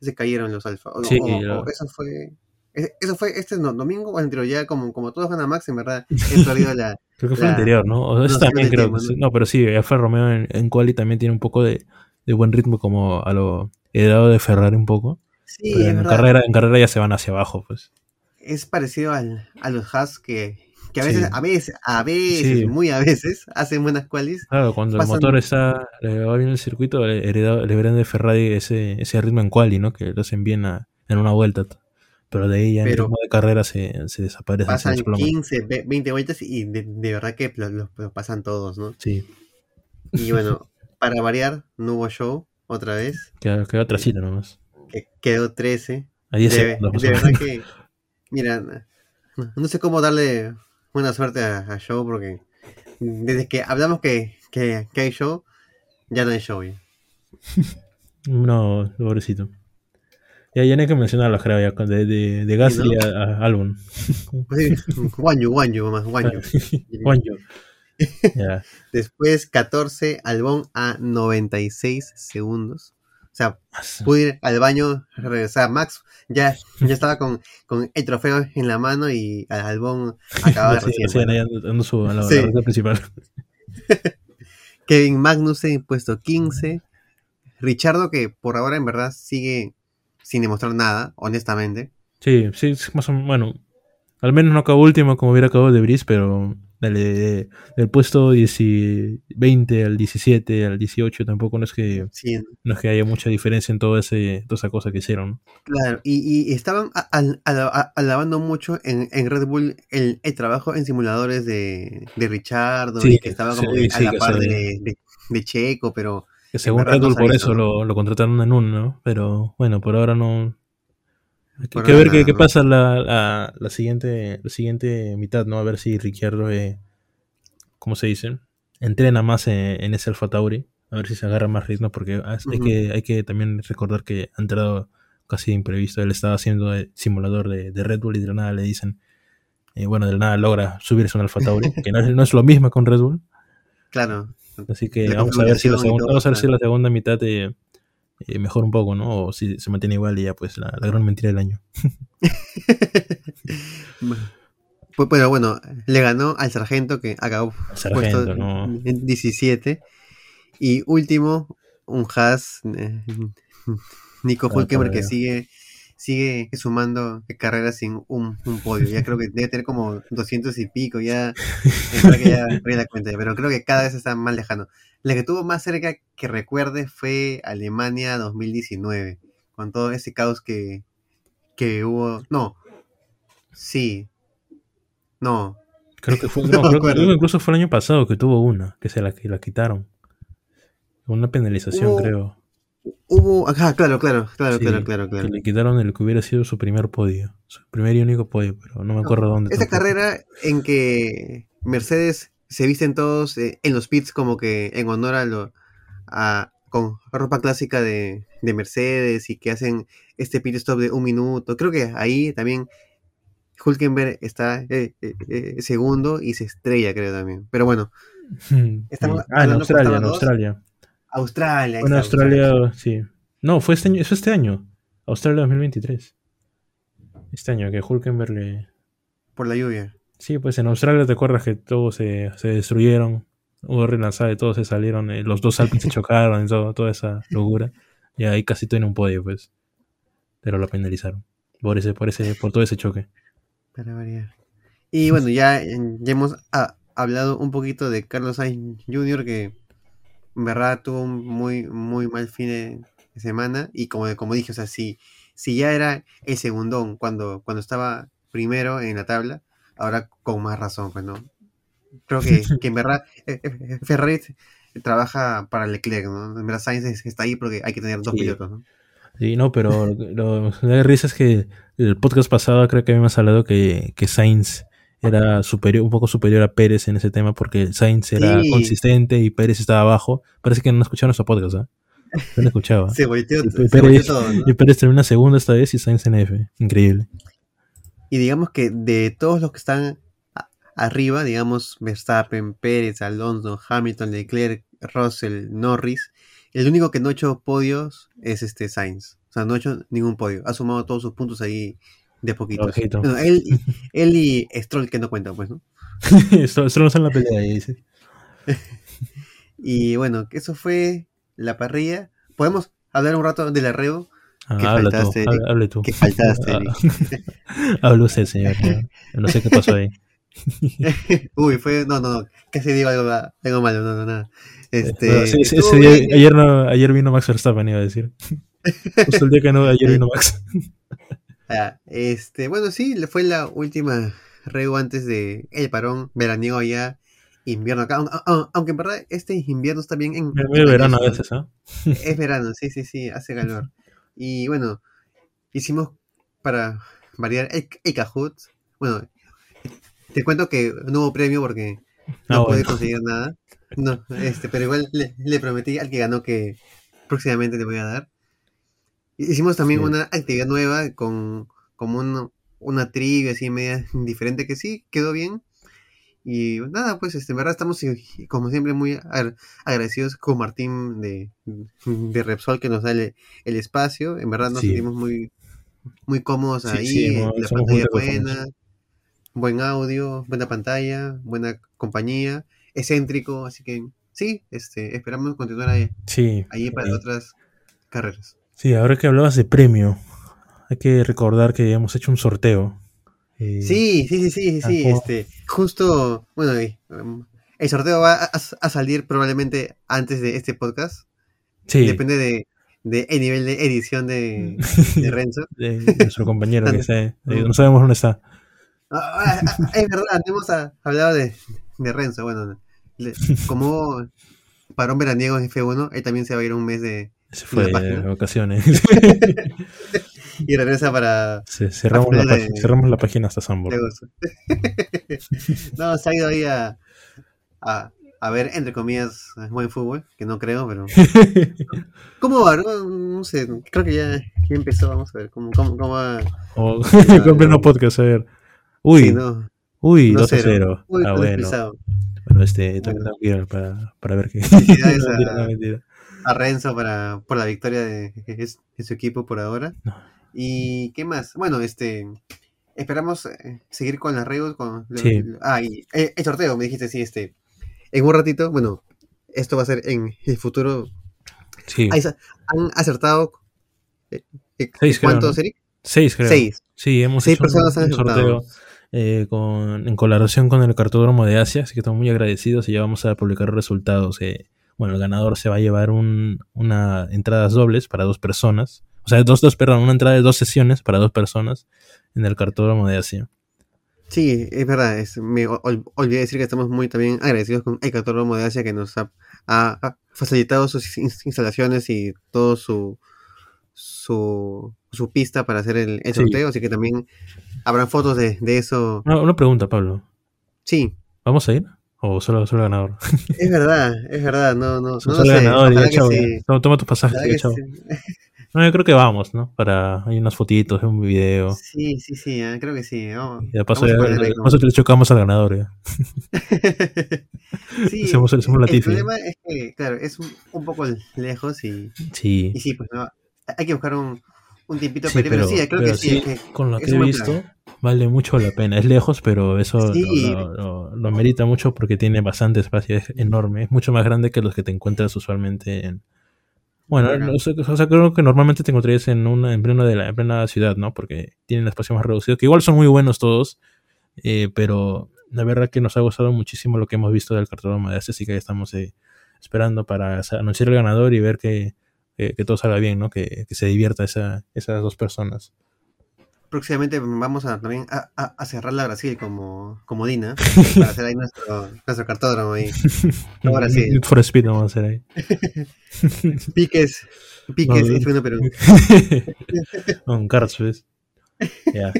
se cayeron los alfa. O, Sí, o- lo- o eso fue e- eso fue este no, domingo o el anterior ya como, como todos van a Max en verdad he perdido la Creo que fue la- anterior, ¿no? O eso también creo. No, pero sí, Alfa Romeo en, en Quali también tiene un poco de, de buen ritmo, como a lo heredado de Ferrari un poco. Sí Pero es en, carrera, en carrera ya se van hacia abajo, pues. es parecido al, a los Haas que, que a Sí. veces a veces a veces Sí. muy a veces hacen buenas qualis Claro, cuando Pasan- el motor está, le va bien el circuito, le, heredado- le verán de Ferrari ese, ese ritmo en Quali, ¿no? Que lo hacen bien a- en una vuelta. Pero de ahí ya en Pero- ritmo de carrera se, se desaparecen, se pasan desploman. 15 ve- 20 vueltas y de, de verdad que los, pasan todos no Sí, Y bueno, para variar, no hubo show otra vez. queda, queda atrasito nomás. Que quedó 13. A 10 De, de verdad que, mira, no, no sé cómo darle buena suerte a, a show porque desde que hablamos que, que, que hay show, ya no hay show. ya. No, pobrecito. Ya, ya no hay que mencionarlo, creo, ya, de, de, de Gasly ¿no? a, a Albon. Sí, Wanyu, Wanyu, más Wanyu. Juanjo. Ya. Después 14, Albón a 96 segundos. O sea, Más- pude ir al baño, regresar. Max ya, ya estaba con, con el trofeo en la mano y al Albón acababa bueno. ahí dando- su, a la, Sí. la principal. Kevin Magnussen puesto 15. Richardo que por ahora en verdad sigue sin demostrar nada, honestamente. Sí, sí, más o menos, bueno, al menos no acabó último como hubiera acabado de Brice, pero dale, de- del puesto 10 20 al 17 al 18 tampoco no es que Sí, no es que haya mucha diferencia en todo ese, toda esa cosa que hicieron. claro. Y, y estaban al- ala- a- alabando mucho en, en Red Bull el, el trabajo en simuladores de, de Richardo Sí, que estaba como sí, a la par de, de- de Checo, pero Que según Red Bull por eso lo, lo contrataron en uno, ¿no? Pero bueno, por ahora no. Hay que, ver qué, pasa la, la, la siguiente la siguiente mitad, ¿no? A ver si Ricciardo, eh, ¿cómo se dice? Entrena más en, en ese Alfa Tauri. A ver si se agarra más ritmo, porque hay, Ujú. que, hay que también recordar que ha entrado casi imprevisto. Él estaba haciendo el simulador de, de Red Bull y de la nada le dicen, eh, bueno, de la nada logra subirse a un Alfa Tauri, que no es, no es lo mismo con Red Bull. claro. Así que vamos a ver si la segunda, vamos a ver si la segunda mitad eh, eh, mejora un poco, ¿no? O si se mantiene igual y ya pues la, la gran mentira del año. Pues, pero bueno, le ganó al sargento que acabó Sargento, puesto ¿no? en 17. Y último, un Haas, eh, Nico Hulkenberg, que sigue, sigue sumando carreras sin un, un podio. Ya creo que debe tener como 200 y pico, ya, creo que ya la cuenta, pero creo que cada vez está más lejano. La que tuvo más cerca que recuerde fue Alemania 2019, con todo ese caos que, que hubo. No, sí, no, Creo que fue, No no, me creo, acuerdo. creo que incluso fue el año pasado que tuvo una, que se la, que la quitaron. Una penalización, creo. Hubo, ajá, claro, claro, claro, Sí, claro, claro, claro. Que le quitaron el que hubiera sido su primer podio. Su primer y único podio, pero no me acuerdo dónde. Esta tampoco. carrera en que Mercedes se visten todos eh, en los pits como que en honor a lo a con ropa clásica de, de Mercedes y que hacen este pit stop de un minuto. Creo que ahí también Hulkenberg está eh, eh, eh, segundo y se estrella, creo también. Pero bueno, estamos ah, en Australia, en Australia. Australia. Bueno, Australia, sí. No, fue este año, eso este año. Australia 2023. Este año que Hulkenberg le... Por la lluvia. Sí, pues en Australia te acuerdas que todos se, se destruyeron. Hubo relanzada y todos se salieron. eh, los dos Alpines se chocaron y todo, toda esa locura. Y ahí casi tiene un podio, pues. Pero lo penalizaron. Por ese, por ese, por todo ese choque. Para variar. Y bueno, ya, ya hemos ah, hablado un poquito de Carlos Sainz Jr., que en verdad tuvo un muy, muy mal fin de semana. Y como, como dije, o sea, si, si ya era el segundón cuando, cuando estaba primero en la tabla, ahora con más razón, pues no. Creo que, que en verdad eh, eh, Ferrari trabaja para Leclerc, ¿no? En verdad Sainz es- está ahí porque hay que tener dos Sí. pilotos, ¿no? Sí, no, pero lo, da risa es que el podcast pasado creo que habíamos hablado que, que Sainz era superior, un poco superior a Pérez en ese tema porque Sainz era Sí. consistente y Pérez estaba abajo. Parece que no escucharon nuestro podcast, ¿ah? No lo escuchaba. Se volteó, Y se Pérez- volteó todo, ¿no? Y Pérez termina segunda esta vez y Sainz en F. Increíble. Y digamos que de todos los que están arriba, digamos, Verstappen, Pérez, Alonso, Hamilton, Leclerc, Russell, Norris, el único que no ha hecho podios es este Sainz. O sea, no ha hecho ningún podio. Ha sumado todos sus puntos ahí de. Ojito. Bueno, él, y- él y Stroll que no cuentan, pues, ¿no? Esto no está en la pelea ahí, dice. Y bueno, eso fue la parrilla. Podemos hablar un rato del arreo. Ah, Que habla tú, faltaste, Eric. hable, tú. Que faltaste, Ah. Habla usted, señor. No, sé qué pasó ahí. Uy, fue. No, no, no. Casi digo algo, algo malo, no, no, nada. Este, Bueno, sí, sí, ayer, no, ayer vino Max Verstappen, iba a decir. Justo el día que no, ayer vino Max. Ah, este, bueno, sí, fue la última rego antes de el parón veraniego allá, invierno acá. Aun- aun- Aunque en verdad este invierno está bien en. De verano a veces, ¿ah? Es verano, sí, sí, sí, hace calor. Y bueno, hicimos para variar el, el Kahoot. Bueno, te cuento que no hubo premio porque no Ah, pude bueno. conseguir nada. No, este, pero igual le, le prometí al que ganó que próximamente le voy a dar. Hicimos también Sí. una actividad nueva con como un- una trivia así media diferente que sí, quedó bien. Y nada, pues este, en verdad estamos y como siempre muy agra- agradecidos con Martín de, de Repsol que nos da el, el espacio. En verdad nos Sí. sentimos muy, muy cómodos Sí, ahí, sí, eh, no, la pantalla buena, buen audio, buena pantalla, buena compañía, excéntrico, así que sí, este, esperamos continuar ahí, ahí para eh, otras carreras. Sí, ahora que hablabas de premio, hay que recordar que hemos hecho un sorteo. Eh, Sí, sí, sí, sí, sí, este, justo, bueno, um, el sorteo va a, a salir probablemente antes de este podcast, sí, depende de, de el nivel de edición de, de Renzo. de nuestro compañero que está, eh, no sabemos dónde está. Ah, ah, es verdad, hemos hablado de, de Renzo, bueno, le- como parón veraniego en F1, él también se va a ir un mes de, Se fue de vacaciones. y regresa para Se- cerramos, la, de- cerramos la página hasta Sambor. no, se ha ido ahí a, a, a ver, entre comillas, buen fútbol, que no creo, pero... ¿Cómo va? No, no sé, creo que ya, ya empezó, vamos a ver cómo, cómo, cómo va. O con pleno podcast, a ver. Uy, Sí, no, uy, no 2 a cero. 0. Uy, ah, bueno. Bueno, este, también Bueno. tengo que ir para, para ver qué. Mentira. A Renzo para, por la victoria de, de su equipo por ahora. ¿Y qué más? Bueno, este esperamos eh, seguir con las reglas. Con, lo- Sí. lo- ah, y el, el sorteo, me dijiste, sí, este. En un ratito, bueno, esto va a ser en el futuro. Sí, ¿Han acertado? eh, eh, Seis, creo, ¿Cuántos, ¿no? Eric? 6 creo. Seis. Sí, hemos Seis hecho un- personas han un, sorteo acertado. eh, con, en colaboración con el Cartódromo de Asia, así que estamos muy agradecidos y ya vamos a publicar los resultados. eh. Bueno, el ganador se va a llevar un, una entradas dobles para dos personas. O sea, dos, dos, perdón, una entrada de dos sesiones para dos personas en el Cartódromo de Asia. Sí, es verdad. Es, me ol- ol- olvidé decir que estamos muy también agradecidos con el Cartódromo de Asia que nos ha, ha- ha facilitado sus in- instalaciones y todo su, su, su pista para hacer el, el Sí. sorteo. Así que también habrán fotos de, de eso. Una, una pregunta, Pablo. Sí, ¿Vamos a ir? O solo, solo ganador. Es verdad, es verdad, no, no, no, Solo sé. ganador y ya, sí, ya. Toma, tus pasajes y ya, sí. No, yo creo que vamos, ¿no? Para. Hay unas fotitos, un video. Sí, sí, sí, creo que sí. Vamos, Y de paso, vamos ya- paso que le chocamos al ganador. Ya. sí, Hacemos- hacemos la el tifi. problema es que, claro, es un, un poco lejos y, Sí. y sí, pues no, hay que buscar un, un tiempito Sí, pero, pero, sí, creo pero que sí. sí, es que con lo que he visto, plan. Vale mucho la pena. Es lejos, pero eso Sí. lo, lo- lo- lo merita mucho porque tiene bastante espacio, es enorme. Es mucho más grande que los que te encuentras usualmente en. Bueno, o sea, creo que normalmente te encontrarías en una en plena, de la, en plena ciudad, ¿no? Porque tienen espacio más reducido, que igual son muy buenos todos, eh, pero la verdad que nos ha gustado muchísimo lo que hemos visto del cartódromo de este, así que estamos eh, esperando para anunciar el ganador y ver que, que, que todo salga bien, ¿no? Que, que se divierta esa, esas dos personas. Próximamente vamos a también a, a- a cerrar la Brasil como, como Dina para hacer ahí nuestro, nuestro cartódromo ahí. Ahora sí. For Speed vamos a hacer ahí. Piques, piques, No, F1 Perú. Con ¿ves? Ya.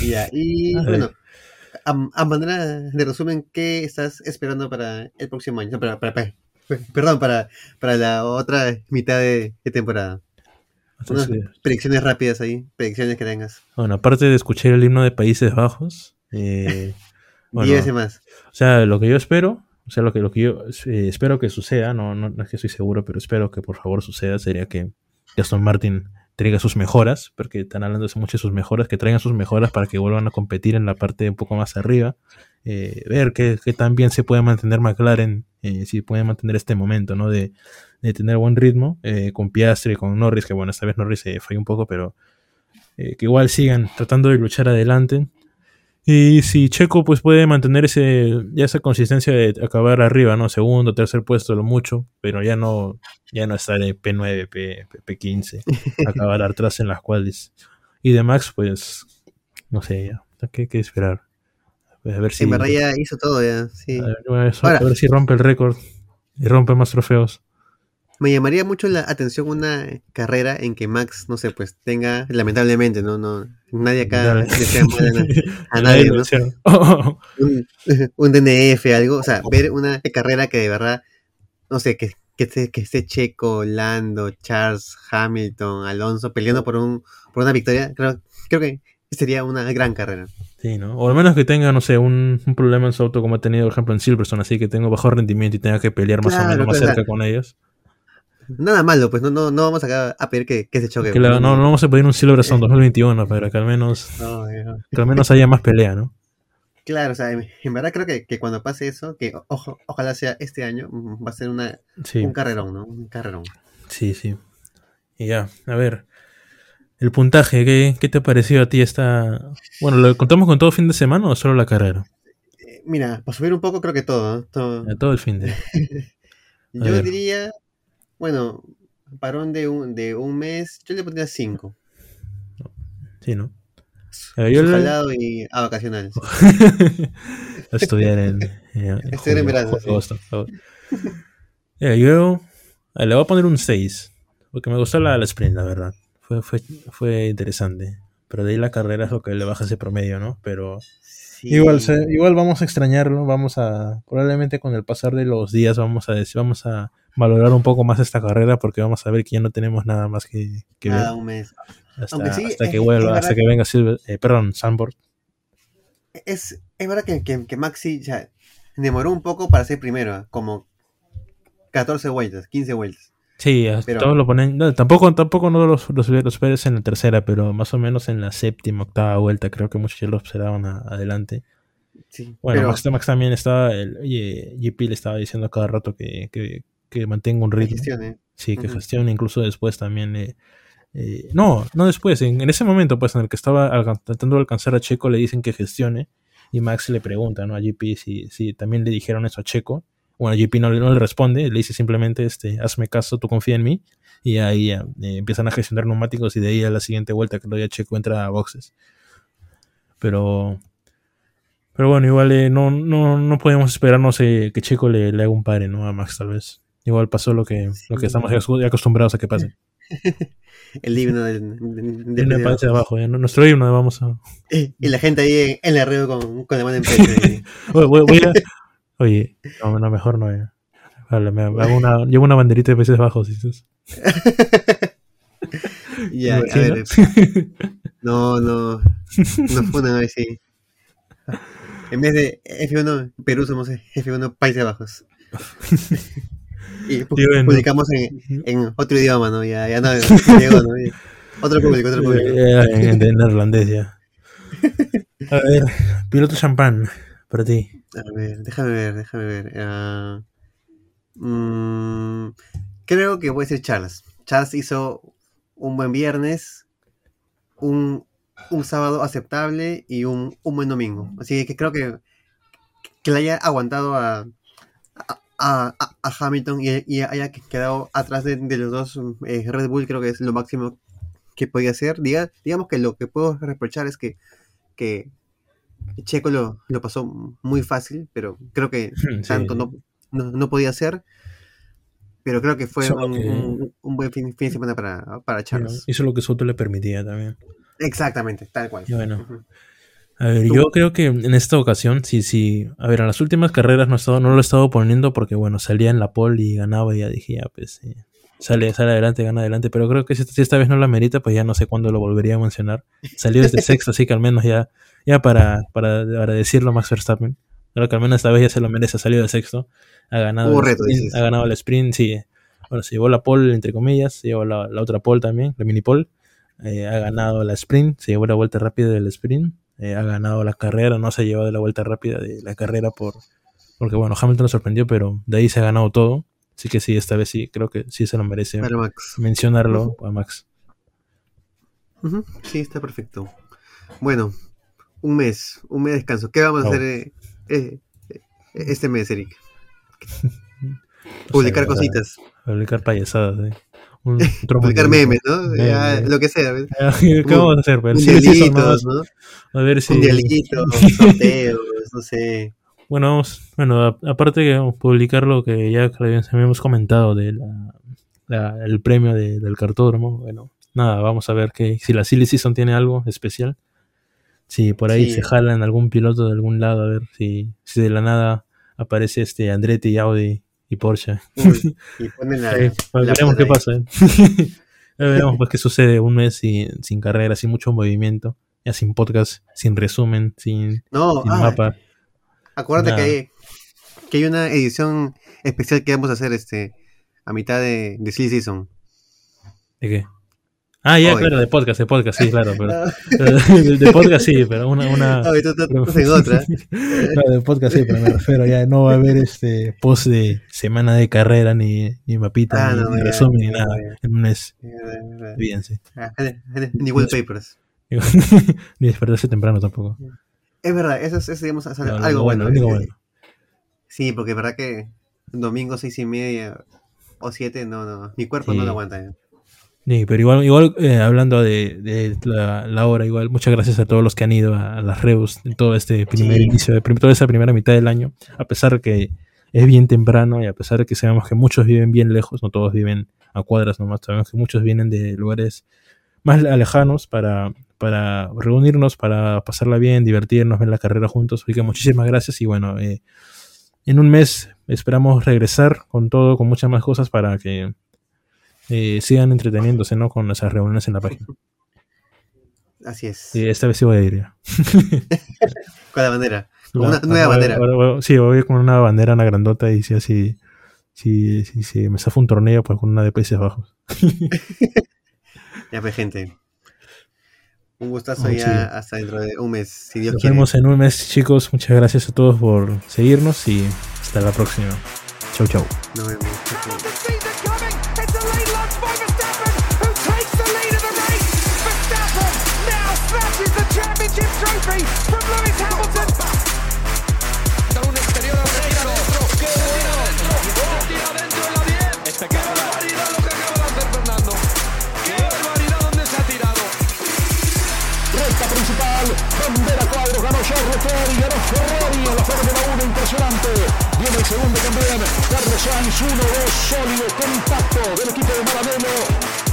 Ya, y bueno, a, a manera de resumen, ¿qué estás esperando para el próximo año? No, para- para- para- perdón, para, para la otra mitad de, de temporada. Unas predicciones rápidas ahí, predicciones que tengas. bueno, aparte de escuchar el himno de Países Bajos, eh, bueno, veces más. O sea, lo que yo espero, o sea, lo que, lo que yo eh, espero que suceda, no, no, no es que estoy seguro, pero espero que por favor suceda, sería que Aston Martin traiga sus mejoras, porque están hablando de mucho de sus mejoras, que traigan sus mejoras para que vuelvan a competir en la parte un poco más arriba, eh, ver qué, qué tan bien se puede mantener McLaren, eh, si puede mantener este momento, ¿no? De, de tener buen ritmo, eh, con Piastri, con Norris, que bueno, esta vez Norris se falló un poco, pero eh, que igual sigan tratando de luchar adelante. Y si Checo pues puede mantener ese, ya esa consistencia de acabar arriba, ¿no? Segundo, tercer puesto, lo mucho, pero ya no, ya no estar en P9, P, P, 15 acabar atrás en las cuales. Y de Max, pues, no sé, ya, ¿qué, qué esperar? Pues a ver si, ya hizo todo ya, sí. a ver, bueno, eso, Ahora- a ver si rompe el récord y rompe más trofeos. Me llamaría mucho la atención una carrera en que Max, no sé, pues tenga, lamentablemente, no, no, nadie acá desea mal a, a nadie, ¿no? un, un DNF, algo, o sea, ver una carrera que de verdad, no sé, que, que, esté, que esté Checo, Lando, Charles, Hamilton, Alonso peleando por un por una victoria, creo, creo que sería una gran carrera. Sí, ¿no? O al menos que tenga, no sé, un, un problema en su auto como ha tenido, por ejemplo, en Silverstone, así que tenga bajo rendimiento y tenga que pelear más o Claro, menos más claro. cerca con ellos. Nada malo, pues no, no, no vamos acá a pedir que, que se choque. No, no vamos a pedir un Silverstone 2021, pero que al menos, No, no. que al menos haya más pelea, ¿no? Claro, o sea, en, verdad creo que, que cuando pase eso, que o- ojo- ojalá sea este año, mm, va a ser una, Sí, un carrerón, ¿no? Un carrerón. sí, sí. Y ya, a ver. El puntaje, ¿qué, qué te ha parecido a ti esta... Bueno, ¿lo contamos con todo fin de semana o solo la carrera? Eh, Mira, para subir un poco creo que todo, ¿no? todo. A todo el fin de... Yo ver. diría, bueno, parón de un, de un mes, yo le pondría 5. Sí, ¿no? Ver, yo le- y a vacacional. sí. a estudiar en, en, Estudiar en verano, sí. yo eh, le voy a poner un 6, porque me gustó la, la sprint, la verdad. Fue, fue, fue interesante. Pero de ahí la carrera es lo que le baja ese promedio, ¿no? Pero Sí. igual, se- igual vamos a extrañarlo, vamos a, probablemente con el pasar de los días vamos a decir, vamos a valorar un poco más esta carrera porque vamos a ver que ya no tenemos nada más que, que ver Cada un mes. hasta, aunque sí, hasta es- que vuelva, hasta que venga Silver, eh, perdón, Sandboard. Es, es verdad que, que, que Maxi ya demoró un poco para ser primero, como 14 vueltas, 15 vueltas. Sí, Pero- todos lo ponen. no, tampoco, tampoco no los, los, los Pérez en la tercera, pero más o menos en la séptima, octava vuelta. Creo que muchos ya lo observaban a- adelante. Sí, Bueno, pero Max, Max también estaba. El, oye, GP le estaba diciendo cada rato que, que, que mantenga un que ritmo. gestione. Sí, que gestione, incluso después también. eh, eh, no, no después. En, en ese momento, pues, en el que estaba tratando de alcanzar a Checo, le dicen que gestione. Y Max le pregunta, ¿no? A GP si, si también le dijeron eso a Checo. Bueno, GP no, le- no le responde, le dice simplemente, este, hazme caso, tú confía en mí. Y ahí ya, eh, empiezan a gestionar neumáticos y de ahí a la siguiente vuelta, que ya Checo entra a boxes. Pero. Pero bueno, igual eh, no, no, no podemos esperarnos eh, que Checo le, le haga un pare, ¿no? A Max, tal vez. Igual pasó lo que, lo que Sí. estamos acostumbrados a que pase. El himno del, del- del para hacia abajo, ¿no? nuestro himno, vamos a. Y la gente ahí en, en la red con, con la mano en pecho. Voy, voy- voy a, Oye, no, no, mejor no. eh. Vale, me hago una, llevo una banderita de Países Bajos. dices. Ya, a ¿Te ver, no, no. Ponen ahí, sí. En vez de F1, Perú somos F1 Países Bajos. Y publicamos en, en otro idioma, ¿no? Ya, ya no, llegó, ¿no? Ya. Otro público, otro público. Eh, en, en neerlandés ya. A ver, piloto champán, ti. A ver, déjame ver, déjame ver. Ah, mm, creo que voy a ser Charles. Charles hizo un buen viernes, un, un sábado aceptable y un, un buen domingo. Así que creo que, que le haya aguantado a, a, a- Hamilton y, haya quedado atrás de, de los dos eh, Red Bull, creo que es lo máximo que podía hacer. Diga, digamos que lo que puedo reprochar es que, que Checo lo, lo pasó muy fácil, pero creo que Sí. tanto no, no, no podía hacer. Pero creo que fue un, que- un- un buen fin, fin de semana para, para Charles. Hizo lo que Soto le permitía también. Exactamente, tal cual. Y bueno. Ujú. A ver, Tú- yo creo que en esta ocasión, sí, sí. A ver, en las últimas carreras no, he estado, no lo he estado poniendo porque, bueno, salía en la pole y ganaba y ya dije, ya, pues, sí, sale, sale adelante, gana adelante. Pero creo que si, si esta vez no la merita, pues ya no sé cuándo lo volvería a mencionar. Salió desde sexto, así que al menos ya, ya para, para, para decirlo Max Verstappen. Creo que al menos esta vez ya se lo merece, ha salido de sexto. Ha ganado, el sprint, dices. ha ganado el sprint, sí. Bueno, se llevó la pole, entre comillas, se llevó la, la otra pole también, la mini pole. Eh, ha ganado la sprint, se llevó la vuelta rápida del sprint. eh, ha ganado la carrera, no se ha llevado la vuelta rápida de la carrera por porque bueno, Hamilton lo sorprendió, pero de ahí se ha ganado todo. Así que sí, esta vez sí, creo que sí se lo merece Max. mencionarlo a Max. Sí, está perfecto. Bueno, un mes, un mes de descanso. ¿Qué vamos a Oh. hacer eh, eh, eh, este mes, Eric? Publicar O sea, cositas, Publicar payasadas, ¿eh? Un, publicar memes, ¿no? Ya, ¿eh? lo que sea. ¿ves? ¿Qué vamos a hacer? Pues, más- ¿no? A ver si. Mundialitos, sorteos, no sé. Bueno, vamos- bueno, a- aparte que vamos a publicar lo que ya habíamos comentado de la, la- el premio de- del cartódromo, bueno, nada, vamos a ver que si la Silly Season tiene algo especial. Si por ahí Sí. se jalan algún piloto de algún lado, a ver si, si de la nada aparece este Andretti, Audi y Porsche. Uy, y ponen Eh, pues veremos qué pasa. ¿eh? Veremos pues qué sucede un mes sin, sin carrera, sin mucho movimiento, ya sin podcast, sin resumen, sin, No, sin ah, mapa. acuérdate nada. que hay, que hay una edición especial que vamos a hacer este a mitad de, de Silly Season. ¿De qué? Ah, ya, Hoy. claro, de podcast, de podcast, sí, claro. Pero, de, de podcast sí, pero una. una Ay, tú- tú- otra. no, de podcast sí, pero me refiero ya, no va a haber este post de semana de carrera, ni, ni mapita, Ah, ni, no, ni ya, resumen, ni nada. ya. En un mes, Eh, fíjense. ah, Ni wallpapers. ni despertarse temprano tampoco. Es verdad, eso es, eso digamos, es no, algo no, bueno. eh, bueno. Sí, porque es verdad que domingo seis y media o siete, no, no, mi cuerpo Sí. no lo aguanta. Sí, pero igual, igual eh, hablando de, de la, la hora, igual, muchas gracias a todos los que han ido a, a las Reus en todo este primer Sí. inicio, de toda esa primera mitad del año, a pesar que es bien temprano y a pesar de que sabemos que muchos viven bien lejos, no todos viven a cuadras nomás, sabemos que muchos vienen de lugares más lejanos para, para reunirnos, para pasarla bien, divertirnos, ver la carrera juntos. Así que muchísimas gracias y bueno, eh, en un mes esperamos regresar con todo, con muchas más cosas para que eh, sigan entreteniéndose ¿no? con esas reuniones en la página. Así es. Y esta vez sí voy a ir ya. Con la bandera. Con La- una nueva ahora- bandera. ahora sí, voy a ir con una bandera, una grandota y si así, si, si, si me zafa un torneo, pues con una de Países Bajos. Ya pues, gente. Un gustazo Oh, ya sí. hasta dentro de un mes, si Dios Nos quiere. vemos en un mes, chicos. Muchas gracias a todos por seguirnos y hasta la próxima. Chau, chau. Nos vemos. Charles Leclerc y ganó Ferrari en la Fórmula 1, impresionante. Viene el segundo también, Carlos Sainz, 1-2, sólido, compacto del equipo de Maranello.